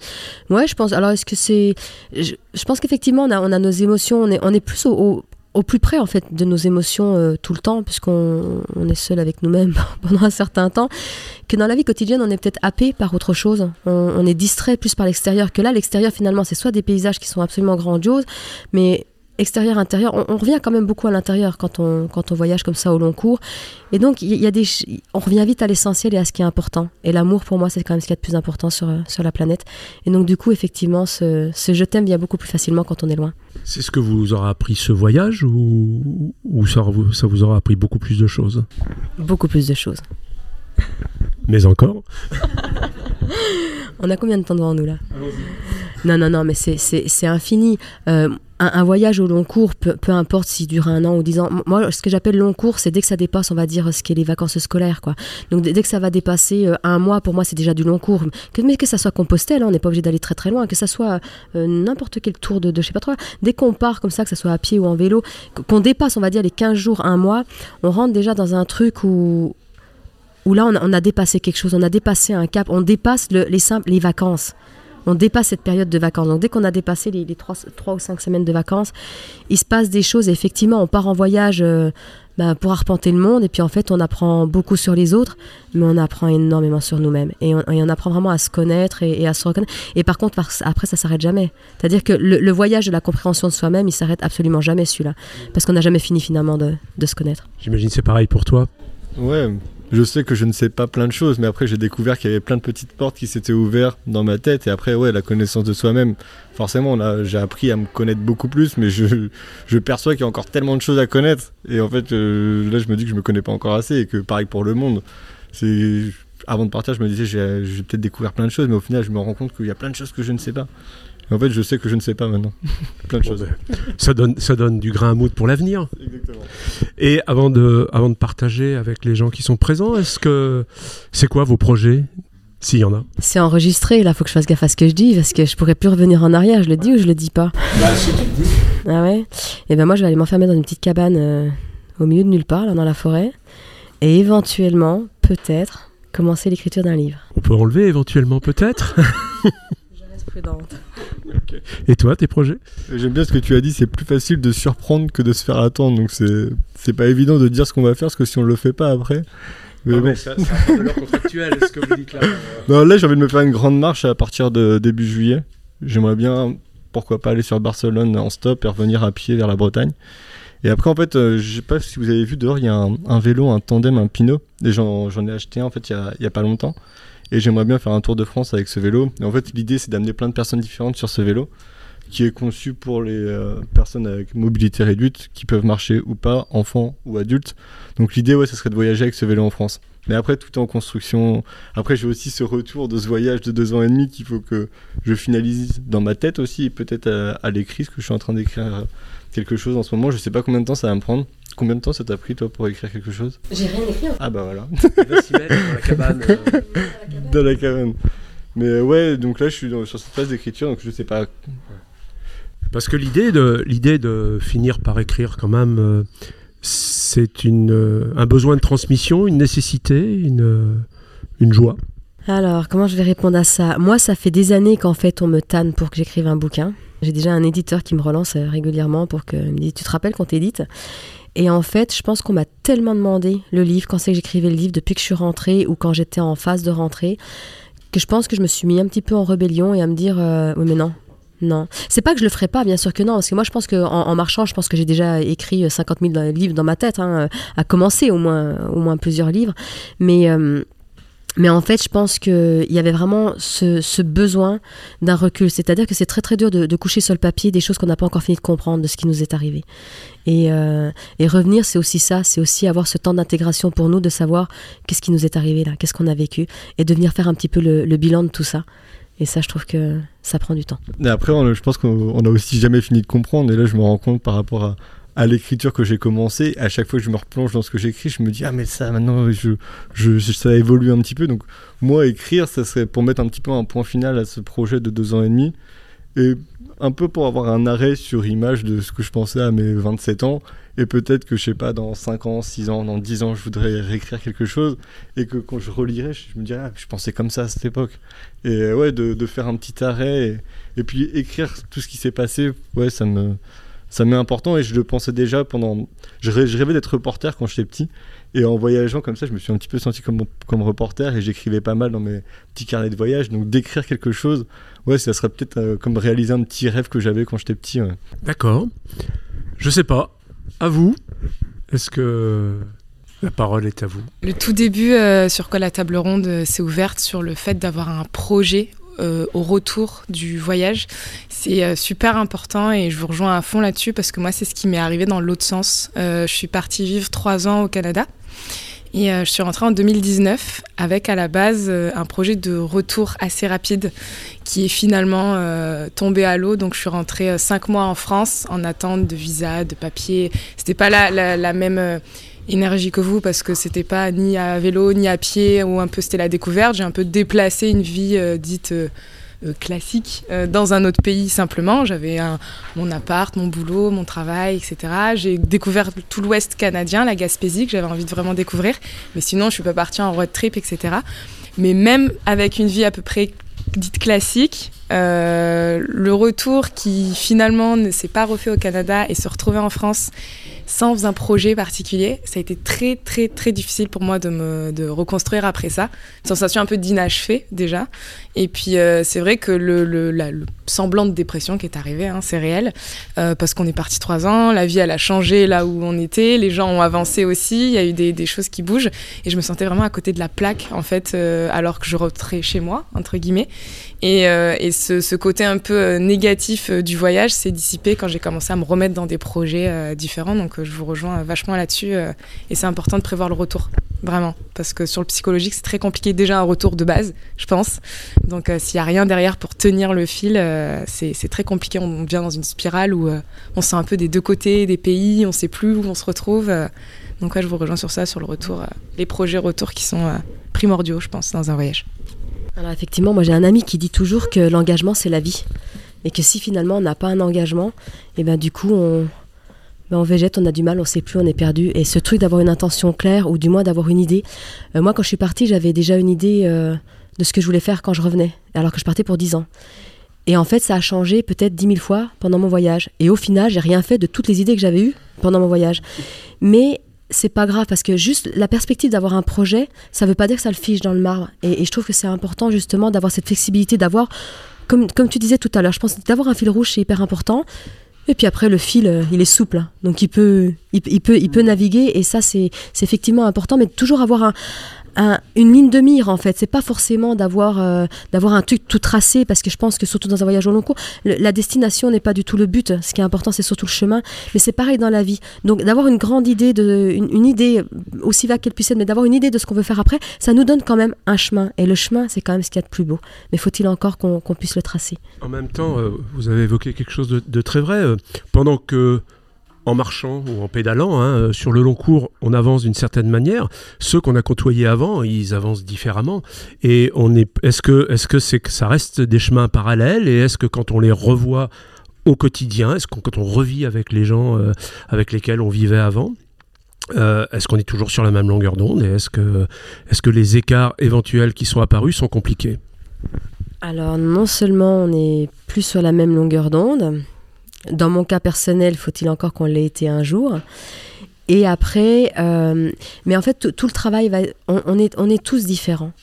ouais, je pense. Alors, est-ce que c'est. Je, pense qu'effectivement, on a, on a nos émotions, on est, on est plus au, au, plus près, en fait, de nos émotions euh, tout le temps, puisqu'on on est seul avec nous-mêmes pendant un certain temps, que dans la vie quotidienne, on est peut-être happé par autre chose. On, on est distrait plus par l'extérieur, que là, l'extérieur, finalement, c'est soit des paysages qui sont absolument grandioses, mais extérieur, intérieur, on, revient quand même beaucoup à l'intérieur quand on, quand on voyage comme ça au long cours. Et donc, il y, a des, on revient vite à l'essentiel et à ce qui est important. Et l'amour, pour moi, c'est quand même ce qui est le plus important sur, sur la planète. Et donc, du coup, effectivement, ce, ce je t'aime vient beaucoup plus facilement quand on est loin. C'est ce que vous aura appris ce voyage ou, ou ça, ça vous aura appris beaucoup plus de choses? Beaucoup plus de choses. Mais encore? On a combien de temps devant nous là? Non, non, non, mais c'est infini. Euh, un, voyage au long cours, peu, importe s'il dure un an ou dix ans, moi, ce que j'appelle long cours, c'est dès que ça dépasse, on va dire, ce qu'est les vacances scolaires. Quoi. Donc, dès que ça va dépasser euh, un mois, pour moi, c'est déjà du long cours. Mais que ça soit Compostelle, hein, on n'est pas obligé d'aller très très loin, que ça soit euh, n'importe quel tour de, de, je sais pas trop. Dès qu'on part comme ça, que ça soit à pied ou en vélo, qu'on dépasse, on va dire, les 15 jours, un mois, on rentre déjà dans un truc où, où là, on a, dépassé quelque chose, on a dépassé un cap, on dépasse les, simples, les vacances on dépasse cette période de vacances. Donc dès qu'on a dépassé les, trois 3, ou 5 semaines de vacances, il se passe des choses. effectivement, on part en voyage euh, bah, pour arpenter le monde. Et puis en fait, on apprend beaucoup sur les autres, mais on apprend énormément sur nous-mêmes. Et on, apprend vraiment à se connaître et, à se reconnaître. Et par contre, après, ça s'arrête jamais. C'est-à-dire que le, voyage de la compréhension de soi-même, il s'arrête absolument jamais celui-là. Parce qu'on n'a jamais fini finalement de, de se connaître. J'imagine c'est pareil pour toi. Ouais, je sais que je ne sais pas plein de choses, mais après j'ai découvert qu'il y avait plein de petites portes qui s'étaient ouvertes dans ma tête. Et après, ouais, la connaissance de soi-même, forcément, j'ai appris à me connaître beaucoup plus, mais je, je perçois qu'il y a encore tellement de choses à connaître. Et en fait, euh, là, je me dis que je me connais pas encore assez et que pareil pour le monde. C'est avant de partir, je me disais, j'ai peut-être découvert plein de choses, mais au final, je me rends compte qu'il y a plein de choses que je ne sais pas. En fait, je sais que je ne sais pas maintenant. Plein de choses. Ben, ça, donne, ça donne du grain à moudre pour l'avenir. Exactement. Et avant de, avant de partager avec les gens qui sont présents, est-ce que c'est quoi vos projets s'il y en a? C'est enregistré, là, faut que je fasse gaffe à ce que je dis, parce que je pourrais plus revenir en arrière, je le dis ou je le dis pas? Bah, si tu le dis. Ah ouais? Et eh ben moi, je vais aller m'enfermer dans une petite cabane euh, au milieu de nulle part, là, dans la forêt, et éventuellement, peut-être, commencer l'écriture d'un livre. On peut enlever éventuellement, peut-être? Et toi, tes projets J'aime bien ce que tu as dit, c'est plus facile de surprendre que de se faire attendre. Donc c'est pas évident de dire ce qu'on va faire, parce que si on le fait pas après. Mais bon. ça, ça de contractuelle, ce que vous dites là. Non, là, j'ai envie de me faire une grande marche à partir de début juillet. J'aimerais bien, pourquoi pas, aller sur Barcelone en stop et revenir à pied vers la Bretagne. Et après, en fait, euh, je sais pas si vous avez vu dehors, il y a un, vélo, un tandem, un Pinot. Et j'en ai acheté en fait il y a, y a pas longtemps. Et j'aimerais bien faire un tour de France avec ce vélo. Et en fait, l'idée, c'est d'amener plein de personnes différentes sur ce vélo, qui est conçu pour les euh, personnes avec mobilité réduite, qui peuvent marcher ou pas, enfants ou adultes. Donc l'idée, ouais, ce serait de voyager avec ce vélo en France. Mais après, tout est en construction. Après, j'ai aussi ce retour de ce voyage de deux ans et demi qu'il faut que je finalise dans ma tête aussi, et peut-être à, à l'écrit, parce que je suis en train d'écrire quelque chose en ce moment. Je sais pas combien de temps ça va me prendre. Combien de temps ça t'a pris toi pour écrire quelque chose J'ai rien écrit. Ah bah voilà. dans la cabane. Euh. dans la cabane. Mais euh, ouais, donc là je suis sur cette phase d'écriture, donc je sais pas. Parce que l'idée de l'idée de finir par écrire quand même, euh, c'est une un besoin de transmission, une nécessité, une une joie. Alors comment je vais répondre à ça? Moi, ça fait des années qu'en fait on me tanne pour que j'écrive un bouquin. J'ai déjà un éditeur qui me relance régulièrement pour que me dise tu te rappelles qu'on t'édite? Et en fait, je pense qu'on m'a tellement demandé le livre, quand c'est que j'écrivais le livre, depuis que je suis rentrée ou quand j'étais en phase de rentrée, que je pense que je me suis mis un petit peu en rébellion et à me dire euh, oui mais non, non. C'est pas que je le ferai pas, bien sûr que non, parce que moi je pense qu'en en, marchant, je pense que j'ai déjà écrit 50 000 livres dans ma tête, hein, à commencer au moins, au moins plusieurs livres. Mais euh, mais en fait, je pense qu'il y avait vraiment ce, besoin d'un recul. C'est-à-dire que c'est très très dur de, coucher sur le papier des choses qu'on n'a pas encore fini de comprendre de ce qui nous est arrivé. Et, euh, revenir, c'est aussi ça, c'est aussi avoir ce temps d'intégration pour nous, de savoir qu'est-ce qui nous est arrivé là, qu'est-ce qu'on a vécu, et de venir faire un petit peu le, bilan de tout ça. Et ça, je trouve que ça prend du temps. Et après, je pense qu'on a aussi jamais fini de comprendre. Et là, je me rends compte par rapport à, à l'écriture que j'ai commencé, à chaque fois que je me replonge dans ce que j'écris, je me dis ah mais ça maintenant je, je, ça évolue un petit peu. Donc moi écrire, ça serait pour mettre un petit peu un point final à ce projet de deux ans et demi. Et un peu pour avoir un arrêt sur image de ce que je pensais à mes 27 ans. Et peut-être que je sais pas dans 5 ans, 6 ans, dans 10 ans je voudrais réécrire quelque chose. Et que quand je relirais je me dirais ah, je pensais comme ça à cette époque. Et ouais de, de faire un petit arrêt et, et puis écrire tout ce qui s'est passé ouais ça me ça m'est important et je le pensais déjà pendant. Je, rêvais d'être reporter quand j'étais petit. Et en voyageant comme ça, je me suis un petit peu senti comme, comme reporter et j'écrivais pas mal dans mes petits carnets de voyage. Donc d'écrire quelque chose, ouais, ça serait peut-être euh, comme réaliser un petit rêve que j'avais quand j'étais petit. D'accord. Je sais pas. À vous. Est-ce que la parole est à vous? Le tout début euh, sur quoi la table ronde euh, s'est ouverte sur le fait d'avoir un projet euh, au retour du voyage. C'est euh, super important et je vous rejoins à fond là-dessus parce que moi, c'est ce qui m'est arrivé dans l'autre sens. Euh, je suis partie vivre trois ans au Canada. Et je suis rentrée en 2019 avec à la base un projet de retour assez rapide qui est finalement tombé à l'eau. Donc je suis rentrée cinq mois en France en attente de visa, de papier. C'était pas la, la même énergie que vous parce que c'était pas ni à vélo ni à pied ou un peu c'était la découverte. J'ai un peu déplacé une vie euh, dite euh, euh, classique dans un autre pays simplement. J'avais mon appart, mon boulot, mon travail, etc. J'ai découvert tout l'Ouest canadien, la Gaspésie que j'avais envie de vraiment découvrir. Mais sinon, je suis pas partie en road trip, etc. Mais même avec une vie à peu près dite classique, le retour qui finalement ne s'est pas refait au Canada et se retrouver en France sans un projet particulier. Ça a été très, très, très difficile pour moi de me de reconstruire après ça. Une sensation un peu d'inachevé déjà. Et puis, euh, c'est vrai que le, le, semblant de dépression qui est arrivé, hein, c'est réel. Euh, parce qu'on est parti trois ans, la vie, elle a changé là où on était, les gens ont avancé aussi, il y a eu des, des, choses qui bougent. Et je me sentais vraiment à côté de la plaque, en fait, euh, alors que je rentrais chez moi, entre guillemets. Et, et ce, côté un peu négatif du voyage s'est dissipé quand j'ai commencé à me remettre dans des projets différents. Donc, je vous rejoins vachement là-dessus. Euh, et c'est important de prévoir le retour, vraiment. Parce que sur le psychologique, c'est très compliqué déjà un retour de base, je pense. Donc euh, s'il n'y a rien derrière pour tenir le fil, euh, c'est très compliqué. On vient dans une spirale où on sent un peu des deux côtés des pays, on ne sait plus où on se retrouve. donc ouais, je vous rejoins sur ça, sur le retour, les projets retour qui sont primordiaux, je pense, dans un voyage. Alors effectivement, moi j'ai un ami qui dit toujours que l'engagement c'est la vie et que si finalement on n'a pas un engagement, et eh ben du coup on, on végète, on a du mal, on sait plus, on est perdu. Et ce truc d'avoir une intention claire, ou du moins d'avoir une idée. Euh, moi, quand je suis partie, j'avais déjà une idée euh, de ce que je voulais faire quand je revenais, alors que je partais pour 10 ans. Et en fait, ça a changé peut-être 10 000 fois pendant mon voyage. Et au final, j'ai rien fait de toutes les idées que j'avais eues pendant mon voyage. Mais c'est pas grave parce que juste la perspective d'avoir un projet, ça veut pas dire que ça le fiche dans le marbre. Et, je trouve que c'est important justement d'avoir cette flexibilité, d'avoir, comme, comme tu disais tout à l'heure, je pense d'avoir un fil rouge, c'est hyper important. Et puis après, le fil, euh, il est souple, hein. donc il peut, il, peut, il peut naviguer, et ça, c'est effectivement important, mais toujours avoir un, une ligne de mire en fait. C'est pas forcément d'avoir euh, d'avoir un truc tout tracé parce que je pense que surtout dans un voyage au long cours, la destination n'est pas du tout le but. Ce qui est important, c'est surtout le chemin. Mais c'est pareil dans la vie. Donc d'avoir une grande idée de une, idée aussi vague qu'elle puisse être, mais d'avoir une idée de ce qu'on veut faire après, ça nous donne quand même un chemin. Et le chemin, c'est quand même ce qu'il y a de plus beau. Mais faut-il encore qu'on puisse le tracer? En même temps, euh, vous avez évoqué quelque chose de, de très vrai. Euh, pendant que en marchant ou en pédalant. Hein, euh, sur le long cours, on avance d'une certaine manière. Ceux qu'on a côtoyés avant, ils avancent différemment. Et on est, est-ce que, est-ce que c'est que ça reste des chemins parallèles? Et est-ce que quand on les revoit au quotidien, est-ce que quand on revit avec les gens euh, avec lesquels on vivait avant, euh, est-ce qu'on est toujours sur la même longueur d'onde? Et est-ce que, est-ce que les écarts éventuels qui sont apparus sont compliqués? Alors non seulement on est plus sur la même longueur d'onde, dans mon cas personnel, faut-il encore qu'on l'ait été un jour? Et après, euh, mais en fait, tout le travail va, on, est, on est tous différents.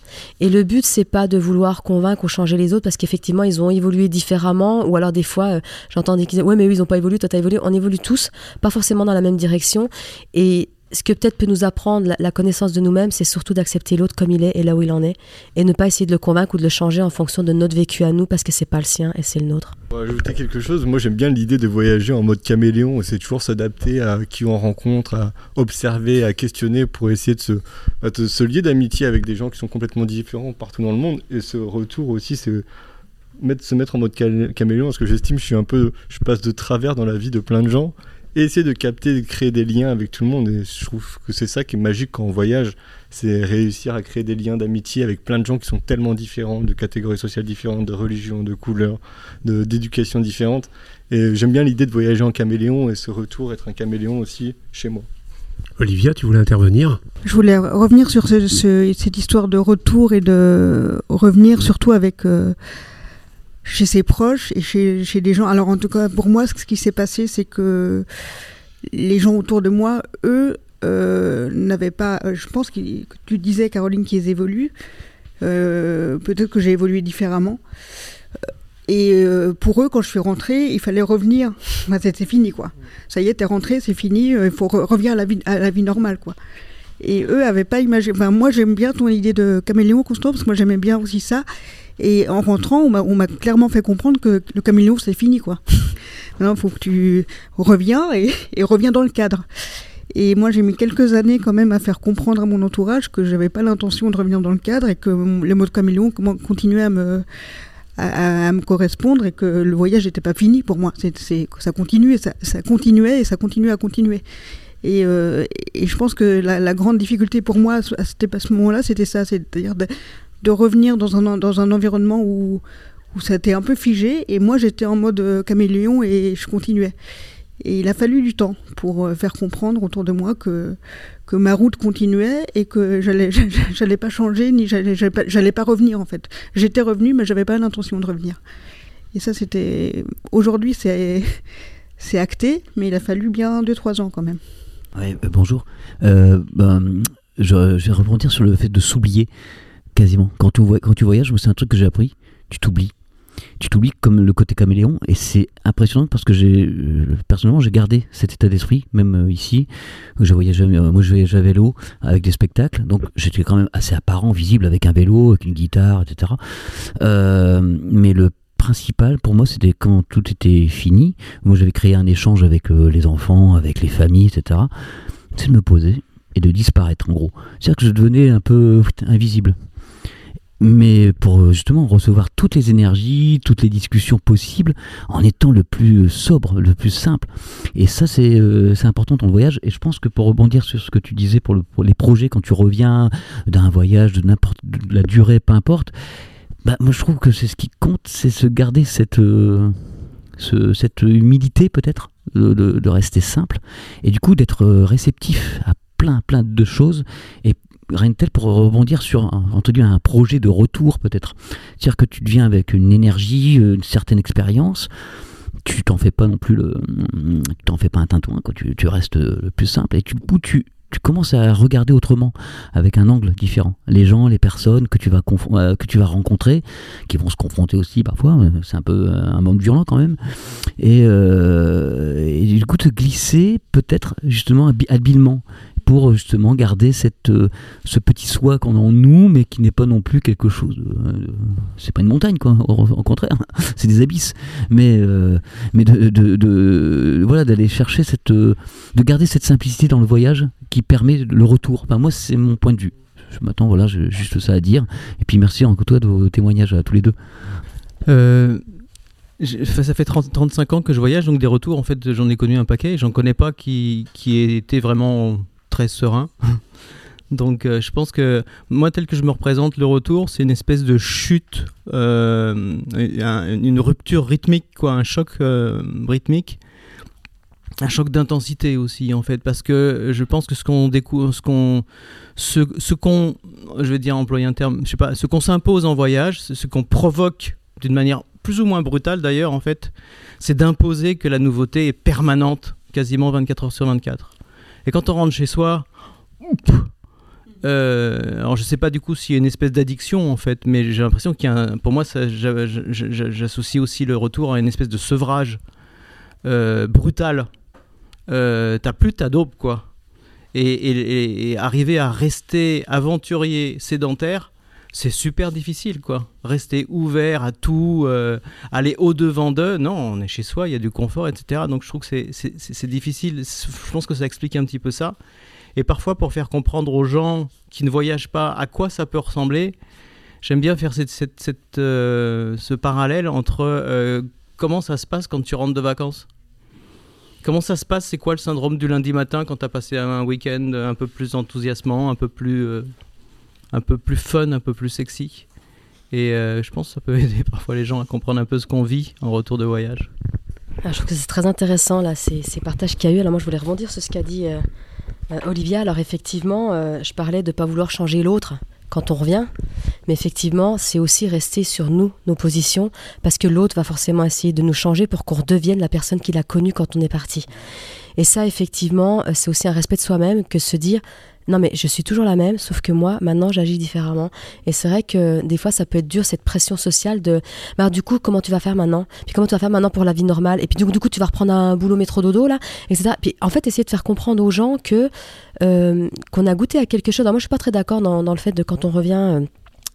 Et le but, c'est pas de vouloir convaincre ou changer les autres parce qu'effectivement, ils ont évolué différemment. Ou alors, des fois, euh, j'entends des disent Ouais, mais eux, ils n'ont pas évolué, toi, t'as évolué. On évolue tous, pas forcément dans la même direction. Et ce que peut-être peut nous apprendre la, connaissance de nous-mêmes, c'est surtout d'accepter l'autre comme il est et là où il en est, et ne pas essayer de le convaincre ou de le changer en fonction de notre vécu à nous, parce que c'est pas le sien et c'est le nôtre. Pour ajouter quelque chose, moi j'aime bien l'idée de voyager en mode caméléon, c'est toujours s'adapter à qui on rencontre, à observer, à questionner pour essayer de se, se lier d'amitié avec des gens qui sont complètement différents partout dans le monde. Et ce retour aussi, c'est mettre, se mettre en mode caméléon parce que j'estime que je suis un peu, je passe de travers dans la vie de plein de gens essayer de capter, de créer des liens avec tout le monde. Et je trouve que c'est ça qui est magique quand on voyage, c'est réussir à créer des liens d'amitié avec plein de gens qui sont tellement différents, de catégories sociales différentes, de religions, de couleurs, d'éducation différentes. Et j'aime bien l'idée de voyager en caméléon et ce retour, être un caméléon aussi chez moi. Olivia, tu voulais intervenir? Je voulais revenir sur cette histoire de retour et de revenir surtout avec euh, chez ses proches et chez, chez des gens. Alors en tout cas, pour moi, ce qui s'est passé, c'est que les gens autour de moi, eux, euh, n'avaient pas... Euh, je pense que tu disais, Caroline, qu'ils évoluent. Peut-être que j'ai évolué différemment. Et euh, pour eux, quand je suis rentrée, il fallait revenir. c'était fini, quoi. Ça y est, t'es rentrée, c'est fini, euh, il faut revenir à la, vie, à la vie normale, quoi. Et eux avaient pas imaginé. Moi, j'aime bien ton idée de caméléon, Constant, parce que moi, j'aimais bien aussi ça. Et en rentrant, on m'a clairement fait comprendre que le caméléon, c'est fini, quoi. Maintenant, il faut que tu reviens et, reviens dans le cadre. Et moi, j'ai mis quelques années quand même à faire comprendre à mon entourage que j'avais pas l'intention de revenir dans le cadre et que le mot de caméléon continuait à me, à, correspondre et que le voyage n'était pas fini pour moi. C'est, ça continuait, ça, ça, continuait et ça continuait à continuer. Et, euh, et je pense que la, grande difficulté pour moi à, ce moment-là, c'était ça, c'est-à-dire de, revenir dans un, dans un environnement où, où ça était un peu figé et moi j'étais en mode euh, caméléon et je continuais. Et il a fallu du temps pour euh, faire comprendre autour de moi que, que ma route continuait et que j'allais j'allais pas changer ni j'allais j'allais pas, revenir en fait. J'étais revenu mais j'avais pas l'intention de revenir. Et ça c'était aujourd'hui c'est c'est acté mais il a fallu bien 2 3 ans quand même. Ouais, euh, bonjour. Ben, je, je, vais rebondir sur le fait de s'oublier quasiment. Quand tu, voyages, c'est un truc que j'ai appris, tu t'oublies. Tu t'oublies comme le côté caméléon et c'est impressionnant parce que euh, personnellement j'ai gardé cet état d'esprit même euh, ici. Je voyageais euh, moi je voyageais à vélo avec des spectacles. Donc j'étais quand même assez apparent visible avec un vélo avec une guitare etc mais le principal pour moi c'était quand tout était fini. Moi j'avais créé un échange avec les enfants avec les familles etc c'est de me poser et de disparaître en gros. C'est à dire que je devenais un peu invisible mais pour euh, justement recevoir toutes les énergies, toutes les discussions possibles, en étant le plus sobre, le plus simple. Et ça, c'est euh, important dans le voyage. Et je pense que pour rebondir sur ce que tu disais pour, les projets, quand tu reviens d'un voyage, de n'importe la durée, peu importe, bah, moi je trouve que c'est ce qui compte, c'est se garder cette, euh, cette humilité peut-être, de, de, rester simple, et du coup d'être réceptif à plein plein de choses et rien de tel pour rebondir sur un, un projet de retour peut-être. C'est-à-dire que tu deviens avec une énergie, une certaine expérience, tu t'en fais pas non plus le, tu t'en fais pas un tintouin, quoi. Tu, tu, restes le plus simple et tu, tu, tu commences à regarder autrement, avec un angle différent. Les gens, les personnes que tu vas, euh, que tu vas rencontrer, qui vont se confronter aussi parfois, c'est un peu euh, un monde violent quand même, et, euh, et du coup te glisser peut-être justement habilement pour justement garder cette, euh, ce petit soi qu'on a en nous, mais qui n'est pas non plus quelque chose. c'est pas une montagne, quoi. Au, contraire, c'est des abysses. Mais, euh, mais de, de, voilà, d'aller chercher cette, de garder cette simplicité dans le voyage qui permet le retour. Enfin, moi, c'est mon point de vue. M'attends, voilà, j'ai juste ça à dire. Et puis merci encore toi de vos témoignages à tous les deux. Euh, ça fait 30, 35 ans que je voyage, donc des retours, en fait, j'en ai connu un paquet. J'en connais pas qui, qui étaient vraiment serein. Donc euh, je pense que moi tel que je me représente le retour, c'est une espèce de chute, euh, une rupture rythmique, quoi, un choc euh, rythmique, un choc d'intensité aussi en fait, parce que je pense que ce qu'on découvre, ce qu'on, ce, ce qu'on, je vais dire employer un terme, je sais pas, ce qu'on s'impose en voyage, ce qu'on provoque d'une manière plus ou moins brutale d'ailleurs en fait, c'est d'imposer que la nouveauté est permanente, quasiment 24 heures sur 24. Et quand on rentre chez soi, euh, alors je sais pas du coup s'il y a une espèce d'addiction en fait, mais j'ai l'impression qu'il y a un, pour moi j'associe aussi le retour à une espèce de sevrage euh, brutal. Euh, t'as plus ta dope quoi. Et, arriver à rester aventurier sédentaire, c'est super difficile, quoi. Rester ouvert à tout, euh, aller au-devant d'eux. Non, on est chez soi, il y a du confort, etc. Donc je trouve que c'est difficile. Je pense que ça explique un petit peu ça. Et parfois, pour faire comprendre aux gens qui ne voyagent pas à quoi ça peut ressembler, j'aime bien faire cette, cette, cette, euh, ce parallèle entre euh, comment ça se passe quand tu rentres de vacances? Comment ça se passe? C'est quoi le syndrome du lundi matin quand tu as passé un week-end un peu plus enthousiasmant, un peu plus, un peu plus fun, un peu plus sexy Et euh, je pense que ça peut aider parfois les gens à comprendre un peu ce qu'on vit en retour de voyage. Ah, je trouve que c'est très intéressant là, ces, ces partages qu'il y a eu. Alors moi je voulais rebondir sur ce qu'a dit euh, euh, Olivia. Alors effectivement, je parlais de ne pas vouloir changer l'autre quand on revient, mais effectivement c'est aussi rester sur nous, nos positions, parce que l'autre va forcément essayer de nous changer pour qu'on redevienne la personne qu'il a connue quand on est parti. Et ça effectivement, c'est aussi un respect de soi-même que se dire non mais je suis toujours la même, sauf que moi maintenant j'agis différemment. Et c'est vrai que des fois ça peut être dur cette pression sociale de bah du coup comment tu vas faire maintenant? Puis comment tu vas faire maintenant pour la vie normale? Et puis du coup, du coup tu vas reprendre un boulot métro dodo là, etc. Puis en fait essayer de faire comprendre aux gens euh, qu'on a goûté à quelque chose. Moi je suis pas très d'accord dans, dans le fait de quand on revient. euh,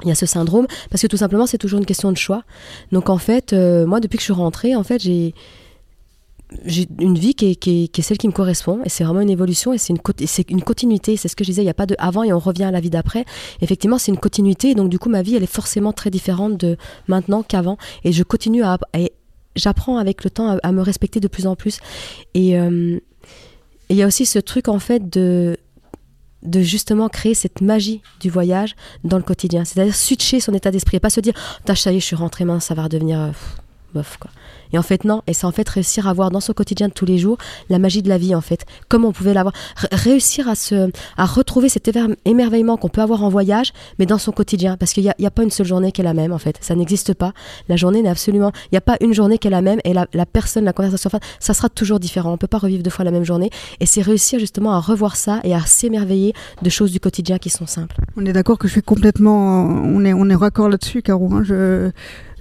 il y a ce syndrome parce que tout simplement c'est toujours une question de choix. Donc en fait, euh, moi depuis que je suis rentrée, en fait j'ai j'ai une vie qui est, celle qui me correspond et c'est vraiment une évolution et c'est une, continuité. C'est ce que je disais, il n'y a pas de avant et on revient à la vie d'après. Effectivement, c'est une continuité donc du coup ma vie elle est forcément très différente de maintenant qu'avant et je continue à, j'apprends avec le temps à, me respecter de plus en plus et euh, et il y a aussi ce truc en fait de justement créer cette magie du voyage dans le quotidien. C'est-à-dire switcher son état d'esprit et pas se dire Tain, ça y est, je suis rentré, mince, ça va redevenir euh, Et en fait non, et c'est en fait réussir à voir dans son quotidien de tous les jours la magie de la vie en fait. Comme on pouvait l'avoir, réussir à se, à retrouver cet émerveillement qu'on peut avoir en voyage, mais dans son quotidien, parce qu'il n'y a, a pas une seule journée qui est la même en fait. Ça n'existe pas. La journée n'est absolument, il n'y a pas une journée qui est la même et la, personne, la conversation, ça sera toujours différent. On peut pas revivre deux fois la même journée. Et c'est réussir justement à revoir ça et à s'émerveiller de choses du quotidien qui sont simples. On est d'accord que je suis complètement. On est, on est raccord là-dessus, Caro. hein.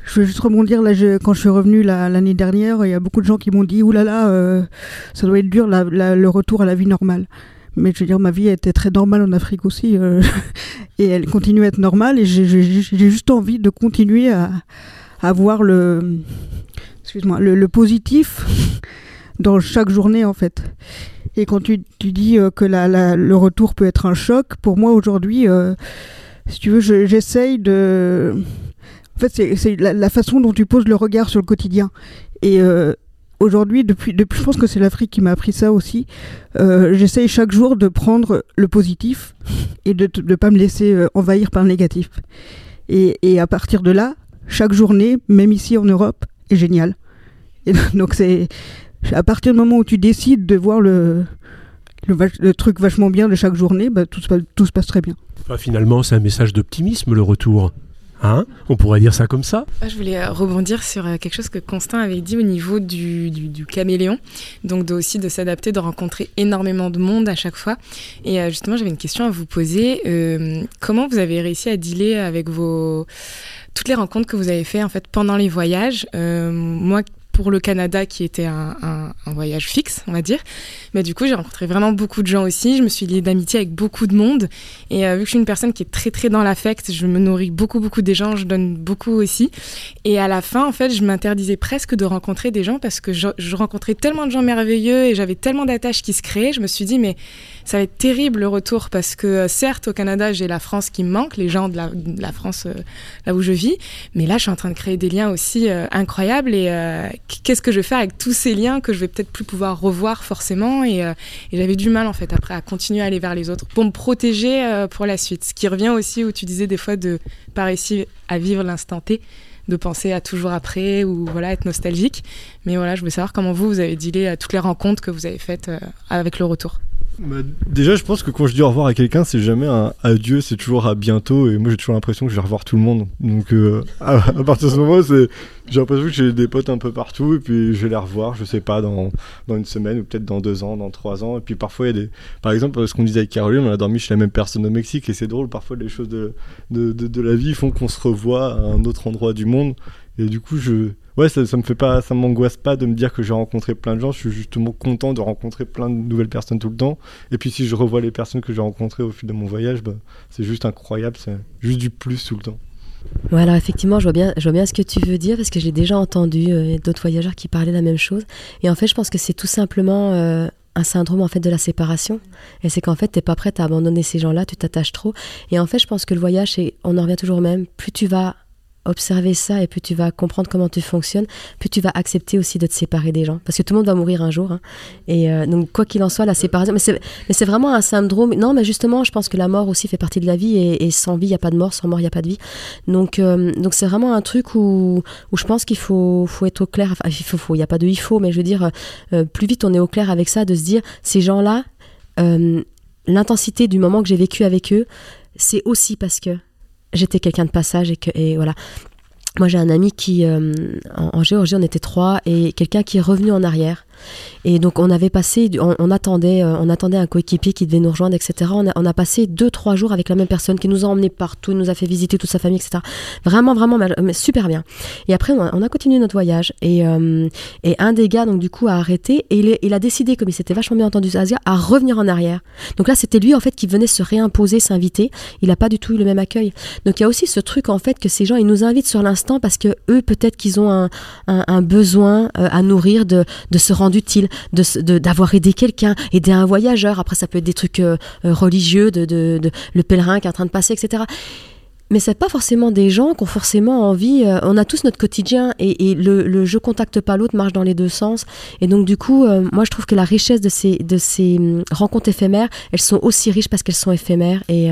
Je veux juste rebondir. Là, quand je suis revenu la- l'année dernière, il y a beaucoup de gens qui m'ont dit Ouh là là, euh, ça doit être dur le retour à la vie normale. Mais je veux dire, ma vie était très normale en Afrique aussi. euh, et elle continue à être normale. Et j'ai- juste envie de continuer à, à voir le. Excuse-moi, le, positif dans chaque journée, en fait. Et quand tu, dis euh, que la, le retour peut être un choc, pour moi aujourd'hui, si tu veux, je- j'essaye de. Fait, c'est- la, façon dont tu poses le regard sur le quotidien. Et euh, aujourd'hui, depuis, je pense que c'est l'Afrique qui m'a appris ça aussi. euh, j'essaye chaque jour de prendre le positif et de ne pas me laisser euh, envahir par le négatif. Et, à partir de là, chaque journée, même ici en Europe, est géniale. Et donc c'est à partir du moment où tu décides de voir le, truc vachement bien de chaque journée, bah, tout, se passe, très bien. Enfin, finalement, c'est un message d'optimisme, le retour. Hein On pourrait dire ça comme ça Moi, je voulais euh, rebondir sur euh, quelque chose que Constant avait dit au niveau du, caméléon, donc aussi de s'adapter, de rencontrer énormément de monde à chaque fois. Et euh, justement, j'avais une question à vous poser. Comment vous avez réussi à dealer avec vos toutes les rencontres que vous avez fait en fait pendant les voyages? Moi, le Canada, qui était un, voyage fixe, on va dire, mais du coup, j'ai rencontré vraiment beaucoup de gens aussi. Je me suis liée d'amitié avec beaucoup de monde. Et euh, vu que je suis une personne qui est très très dans l'affect, je me nourris beaucoup beaucoup des gens, je donne beaucoup aussi. Et à la fin, en fait, je m'interdisais presque de rencontrer des gens parce que je rencontrais tellement de gens merveilleux et j'avais tellement d'attaches qui se créaient. Je me suis dit, mais ça va être terrible le retour parce que euh, certes, au Canada, j'ai la France qui me manque, les gens de la, France euh, là où je vis. Mais là, je suis en train de créer des liens aussi euh, incroyables. Et qu'est-ce que je vais faire avec tous ces liens que je vais peut-être plus pouvoir revoir forcément Et, j'avais du mal, en fait, après, à continuer à aller vers les autres pour me protéger pour la suite. Ce qui revient aussi où tu disais des fois de pas réussir à vivre l'instant T de penser à toujours après ou voilà être nostalgique mais voilà je voulais savoir comment vous vous avez dealé à toutes les rencontres que vous avez faites avec le retour Bah, déjà, je pense que quand je dis au revoir à quelqu'un, c'est jamais un adieu, c'est toujours à bientôt. Et moi, j'ai toujours l'impression que je vais revoir tout le monde. Donc, euh, à, partir de ce moment, j'ai l'impression que j'ai des potes un peu partout. Et puis, je vais les revoir, je sais pas, dans, dans une semaine ou peut-être dans deux ans, dans trois ans. Et puis, parfois, il y a des. Par exemple, ce qu'on disait avec Caroline, on a dormi chez la même personne au Mexique. Et c'est drôle, parfois, les choses de, de, de la vie font qu'on se revoit à un autre endroit du monde. Et du coup, je. Ouais, ça, ça me fait pas, ça m'angoisse pas de me dire que j'ai rencontré plein de gens. Je suis justement content de rencontrer plein de nouvelles personnes tout le temps. Et puis si je revois les personnes que j'ai rencontrées au fil de mon voyage, bah, c'est juste incroyable, c'est juste du plus tout le temps. Ouais, alors effectivement, je vois bien, je vois bien ce que tu veux dire parce que j'ai déjà entendu euh, d'autres voyageurs qui parlaient la même chose. Et en fait, je pense que c'est tout simplement euh, un syndrome en fait de la séparation et c'est qu'en fait t'es pas prête à abandonner ces gens-là tu t'attaches trop et en fait je pense que le voyage on en revient toujours au même plus tu vas observer ça et plus tu vas comprendre comment tu fonctionnes, plus tu vas accepter aussi de te séparer des gens. Parce que tout le monde va mourir un jour. hein. Et euh, donc, quoi qu'il en soit, la séparation. Mais c'est vraiment un syndrome. Non, mais justement, je pense que la mort aussi fait partie de la vie. Et, sans vie, il n'y a pas de mort. Sans mort, il n'y a pas de vie. Donc, euh, donc c'est vraiment un truc où, où je pense qu'il faut, faut être au clair. Enfin, il faut, faut, n'y a pas de il faut, mais je veux dire, euh, plus vite on est au clair avec ça, de se dire, ces gens-là, l'intensité du moment que j'ai vécu avec eux, c'est aussi parce que j'étais quelqu'un de passage et que voilà. Moi, j'ai un ami qui, euh, en, en Géorgie, on était trois, et quelqu'un qui est revenu en arrière. Et donc, on avait passé, on, attendait, euh, on attendait un coéquipier qui devait nous rejoindre, etc. On a, passé deux, trois jours avec la même personne qui nous a emmenés partout, nous a fait visiter toute sa famille, etc. Vraiment, vraiment, super bien. Et après, on a, on a continué notre voyage. Et, euh, et un des gars, donc, du coup, a arrêté, et il, a décidé, comme il s'était vachement bien entendu Asia, à revenir en arrière. Donc là, c'était lui, en fait, qui venait se réimposer, s'inviter. Il n'a pas du tout eu le même accueil. Donc il y a aussi ce truc en fait que ces gens ils nous invitent sur l'instant parce que eux peut-être qu'ils ont un, besoin euh, à nourrir de se rendre utile, de se- de- d'avoir aidé quelqu'un, aider un voyageur? Après ça peut être des trucs euh, euh, religieux, de, de, le pèlerin qui est en train de passer, etc. Mais c'est pas forcément des gens qui ont forcément envie. euh, on a tous notre quotidien et, le, le je contacte pas l'autre marche dans les deux sens. Et donc du coup, moi je trouve que la richesse de ces de ces hum, rencontres éphémères, elles sont aussi riches parce qu'elles sont éphémères. Et,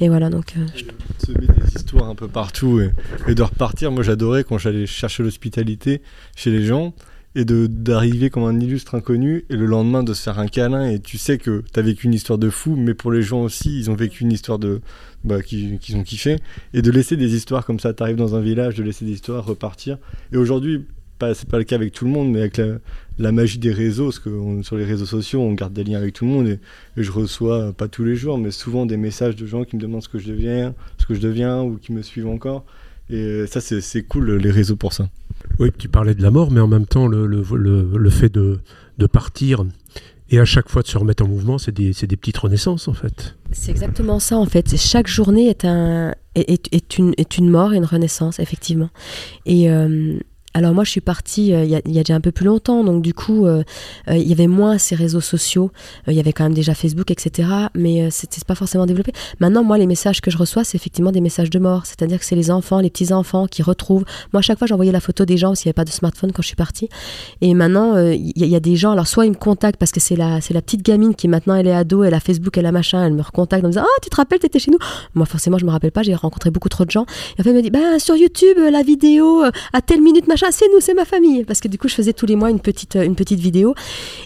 et voilà donc. je- semer des histoires un peu partout et de repartir. Moi, j'adorais quand j'allais chercher l'hospitalité chez les gens et de d'arriver comme un illustre inconnu et le lendemain de se faire un câlin et tu sais que tu as vécu une histoire de fou, mais pour les gens aussi, ils ont vécu une histoire de bah, qui- qu'ils ont kiffé et de laisser des histoires comme ça. Tu arrives dans un village, de laisser des histoires repartir. Et aujourd'hui, pas, c'est pas le cas avec tout le monde, mais avec la, la magie des réseaux, parce que sur les réseaux sociaux, on garde des liens avec tout le monde et, et je reçois, pas tous les jours, mais souvent des messages de gens qui me demandent ce que je deviens, ce que je deviens ou qui me suivent encore. Et euh, ça, c'est cool, les réseaux pour ça. Oui, tu parlais de la mort, mais en même temps, le, le, le, le fait de, de partir et à chaque fois de se remettre en mouvement, c'est des, des petites renaissances en fait. C'est exactement ça en fait. Chaque journée est, un, est- est une, est une mort et une renaissance, effectivement. Et euh, alors moi je suis partie euh, il y, a, déjà un peu plus longtemps, donc du coup euh, euh, il y avait moins ces réseaux sociaux, il y avait quand même déjà Facebook, etc. Mais c'était pas forcément développé. Maintenant moi les messages que je reçois c'est effectivement des messages de mort, c'est-à-dire que c'est les enfants, les petits-enfants qui retrouvent. Moi à chaque fois j'envoyais la photo des gens s'il n'y avait pas de smartphone quand je suis partie. Et maintenant il y, a- des gens, alors soit ils me contactent parce que c'est la, c'est la petite gamine qui maintenant elle est ado, elle a Facebook, elle a machin, elle me recontacte en me disant Ah tu te rappelles t'étais chez nous? Moi forcément je me rappelle pas, j'ai rencontré beaucoup trop de gens. Et en fait elle me dit bah sur YouTube la vidéo à telle minute machin c'est nous c'est ma famille. Parce que du coup je faisais tous les mois une petite euh, une petite vidéo.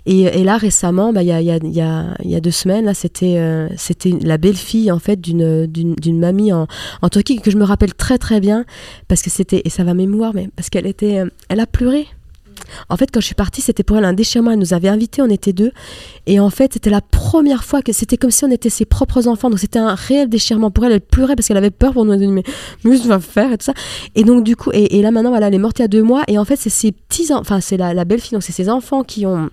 Et, et là récemment bah il y a y a y a, y a deux semaines là c'était euh, c'était la belle fille en fait d'une d'une mamie en en Turquie que je me rappelle très très bien. Parce que c'était et ça va mémoire mais parce qu'elle était euh, elle a pleuré en fait, quand je suis partie, c'était pour elle un déchirement. Elle nous avait invités, on était deux. Et en fait, c'était la première fois que c'était comme si on était ses propres enfants. Donc, c'était un réel déchirement pour elle. Elle pleurait parce qu'elle avait peur pour nous. Elle mais, mais qu'est-ce qu'on va faire et tout ça. Et donc, du coup, et, là maintenant, elle est morte il y a deux mois. Et en fait, c'est ses petits, en- enfin, c'est la, la belle fille, donc c'est ses enfants qui ont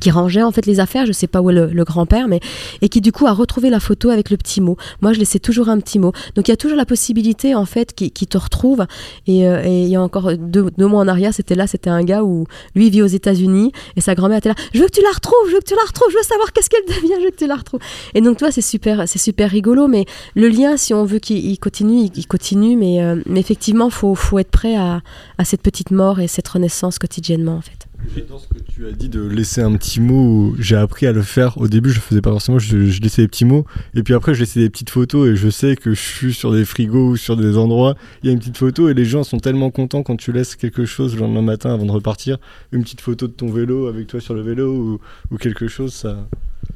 qui rangeait en fait les affaires, je sais pas où est le, grand-père, mais et qui du coup a retrouvé la photo avec le petit mot. Moi, je laissais toujours un petit mot. Donc il y a toujours la possibilité en fait qui, te retrouve. Et, euh, et il y a encore deux, mois en arrière, c'était là, c'était un gars où lui vit aux États-Unis et sa grand-mère était là. Je veux que tu la retrouves, je veux que tu la retrouves, je veux savoir qu'est-ce qu'elle devient, je veux que tu la retrouves. Et donc toi, c'est super, c'est super rigolo. Mais le lien, si on veut qu'il il continue, il, continue. Mais, euh, mais effectivement, faut faut être prêt à, à cette petite mort et cette renaissance quotidiennement en fait. J'adore ce que tu as dit de laisser un petit mot. J'ai appris à le faire. Au début, je le faisais pas forcément. Je, laissais des petits mots. Et puis après, je laissais des petites photos. Et je sais que je suis sur des frigos ou sur des endroits. Il y a une petite photo. Et les gens sont tellement contents quand tu laisses quelque chose le lendemain matin avant de repartir. Une petite photo de ton vélo avec toi sur le vélo ou, quelque chose. Ça.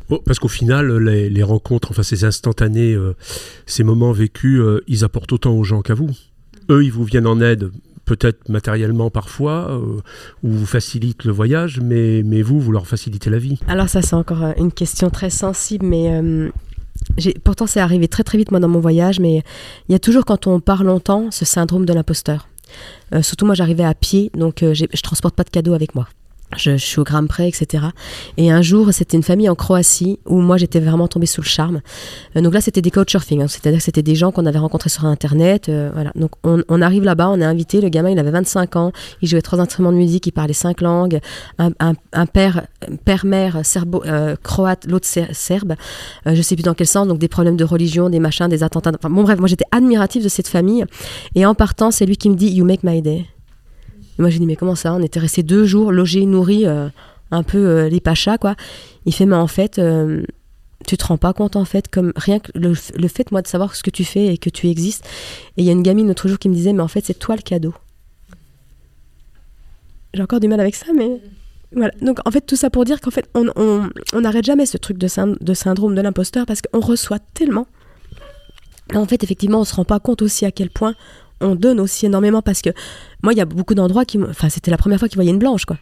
Oh, parce qu'au final, les, les rencontres, enfin ces instantanés, euh, ces moments vécus, euh, ils apportent autant aux gens qu'à vous. Eux, ils vous viennent en aide, peut-être matériellement parfois, euh, ou vous facilitent le voyage, mais, mais vous, vous leur facilitez la vie. Alors ça, c'est encore euh, une question très sensible, mais euh, pourtant c'est arrivé très très vite moi dans mon voyage, mais il y a toujours quand on part longtemps ce syndrome de l'imposteur. Surtout moi j'arrivais à pied, donc j'ai- je transporte pas de cadeaux avec moi. Je, suis au gramme près, etc. Et un jour, c'était une famille en Croatie où moi j'étais vraiment tombée sous le charme. Euh, donc là, c'était des couchsurfing, hein, c'est-à-dire que c'était des gens qu'on avait rencontrés sur Internet. Euh, voilà. Donc on, arrive là-bas, on est invité. Le gamin, il avait 25 ans, il jouait trois instruments de musique, il parlait cinq langues. Un, père, père-mère euh, croate, l'autre serbe. je sais plus dans quel sens. Donc des problèmes de religion, des machins, des attentats. Enfin bon bref, moi j'étais admirative de cette famille. Et en partant, c'est lui qui me dit You make my day moi, j'ai dit, mais comment ça On était restés deux jours, logés, nourris, euh, un peu euh, les pachas, quoi. Il fait, mais en fait, euh, tu te rends pas compte, en fait, comme rien que le, fait, moi, de savoir ce que tu fais et que tu existes. Et il y a une gamine l'autre jour qui me disait, mais en fait, c'est toi le cadeau. J'ai encore du mal avec ça, mais voilà. Donc, en fait, tout ça pour dire qu'en fait, on n'arrête jamais ce truc de, de syndrome de l'imposteur parce qu'on reçoit tellement. En fait, effectivement, on se rend pas compte aussi à quel point on donne aussi énormément parce que moi, il y a beaucoup d'endroits qui. Enfin, c'était la première fois qu'ils voyaient une blanche, quoi.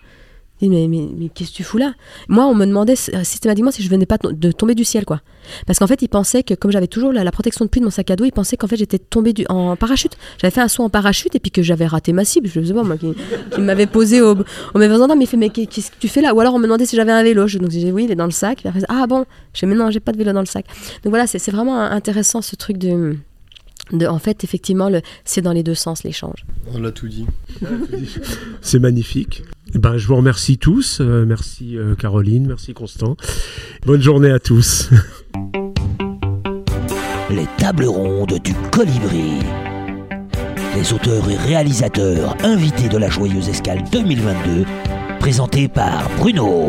Mais, mais, mais qu'est-ce que tu fous là? Moi, on me demandait systématiquement si je venais pas de tomber du ciel, quoi. Parce qu'en fait, ils pensaient que, comme j'avais toujours la, protection de pluie de mon sac à dos, ils pensaient qu'en fait, j'étais tombée du, en parachute. J'avais fait un saut en parachute et puis que j'avais raté ma cible. Je sais pas, moi, qui, m'avait posé au, au mauvais endroit. Mais fait, mais qu'est-ce que tu fais là? Ou alors, on me demandait si j'avais un vélo. Je, donc, j'ai dit, oui, il est dans le sac. ah bon? Je dis, mais non, j'ai pas de vélo dans le sac. Donc voilà, c'est vraiment intéressant ce truc de en fait, effectivement, c'est dans les deux sens l'échange. On l'a tout dit. c'est magnifique. Eh ben, je vous remercie tous. Euh, merci euh, Caroline, merci Constant. Bonne journée à tous. Les tables rondes du colibri. Les auteurs et réalisateurs invités de la Joyeuse Escale 2022, présentés par Bruno.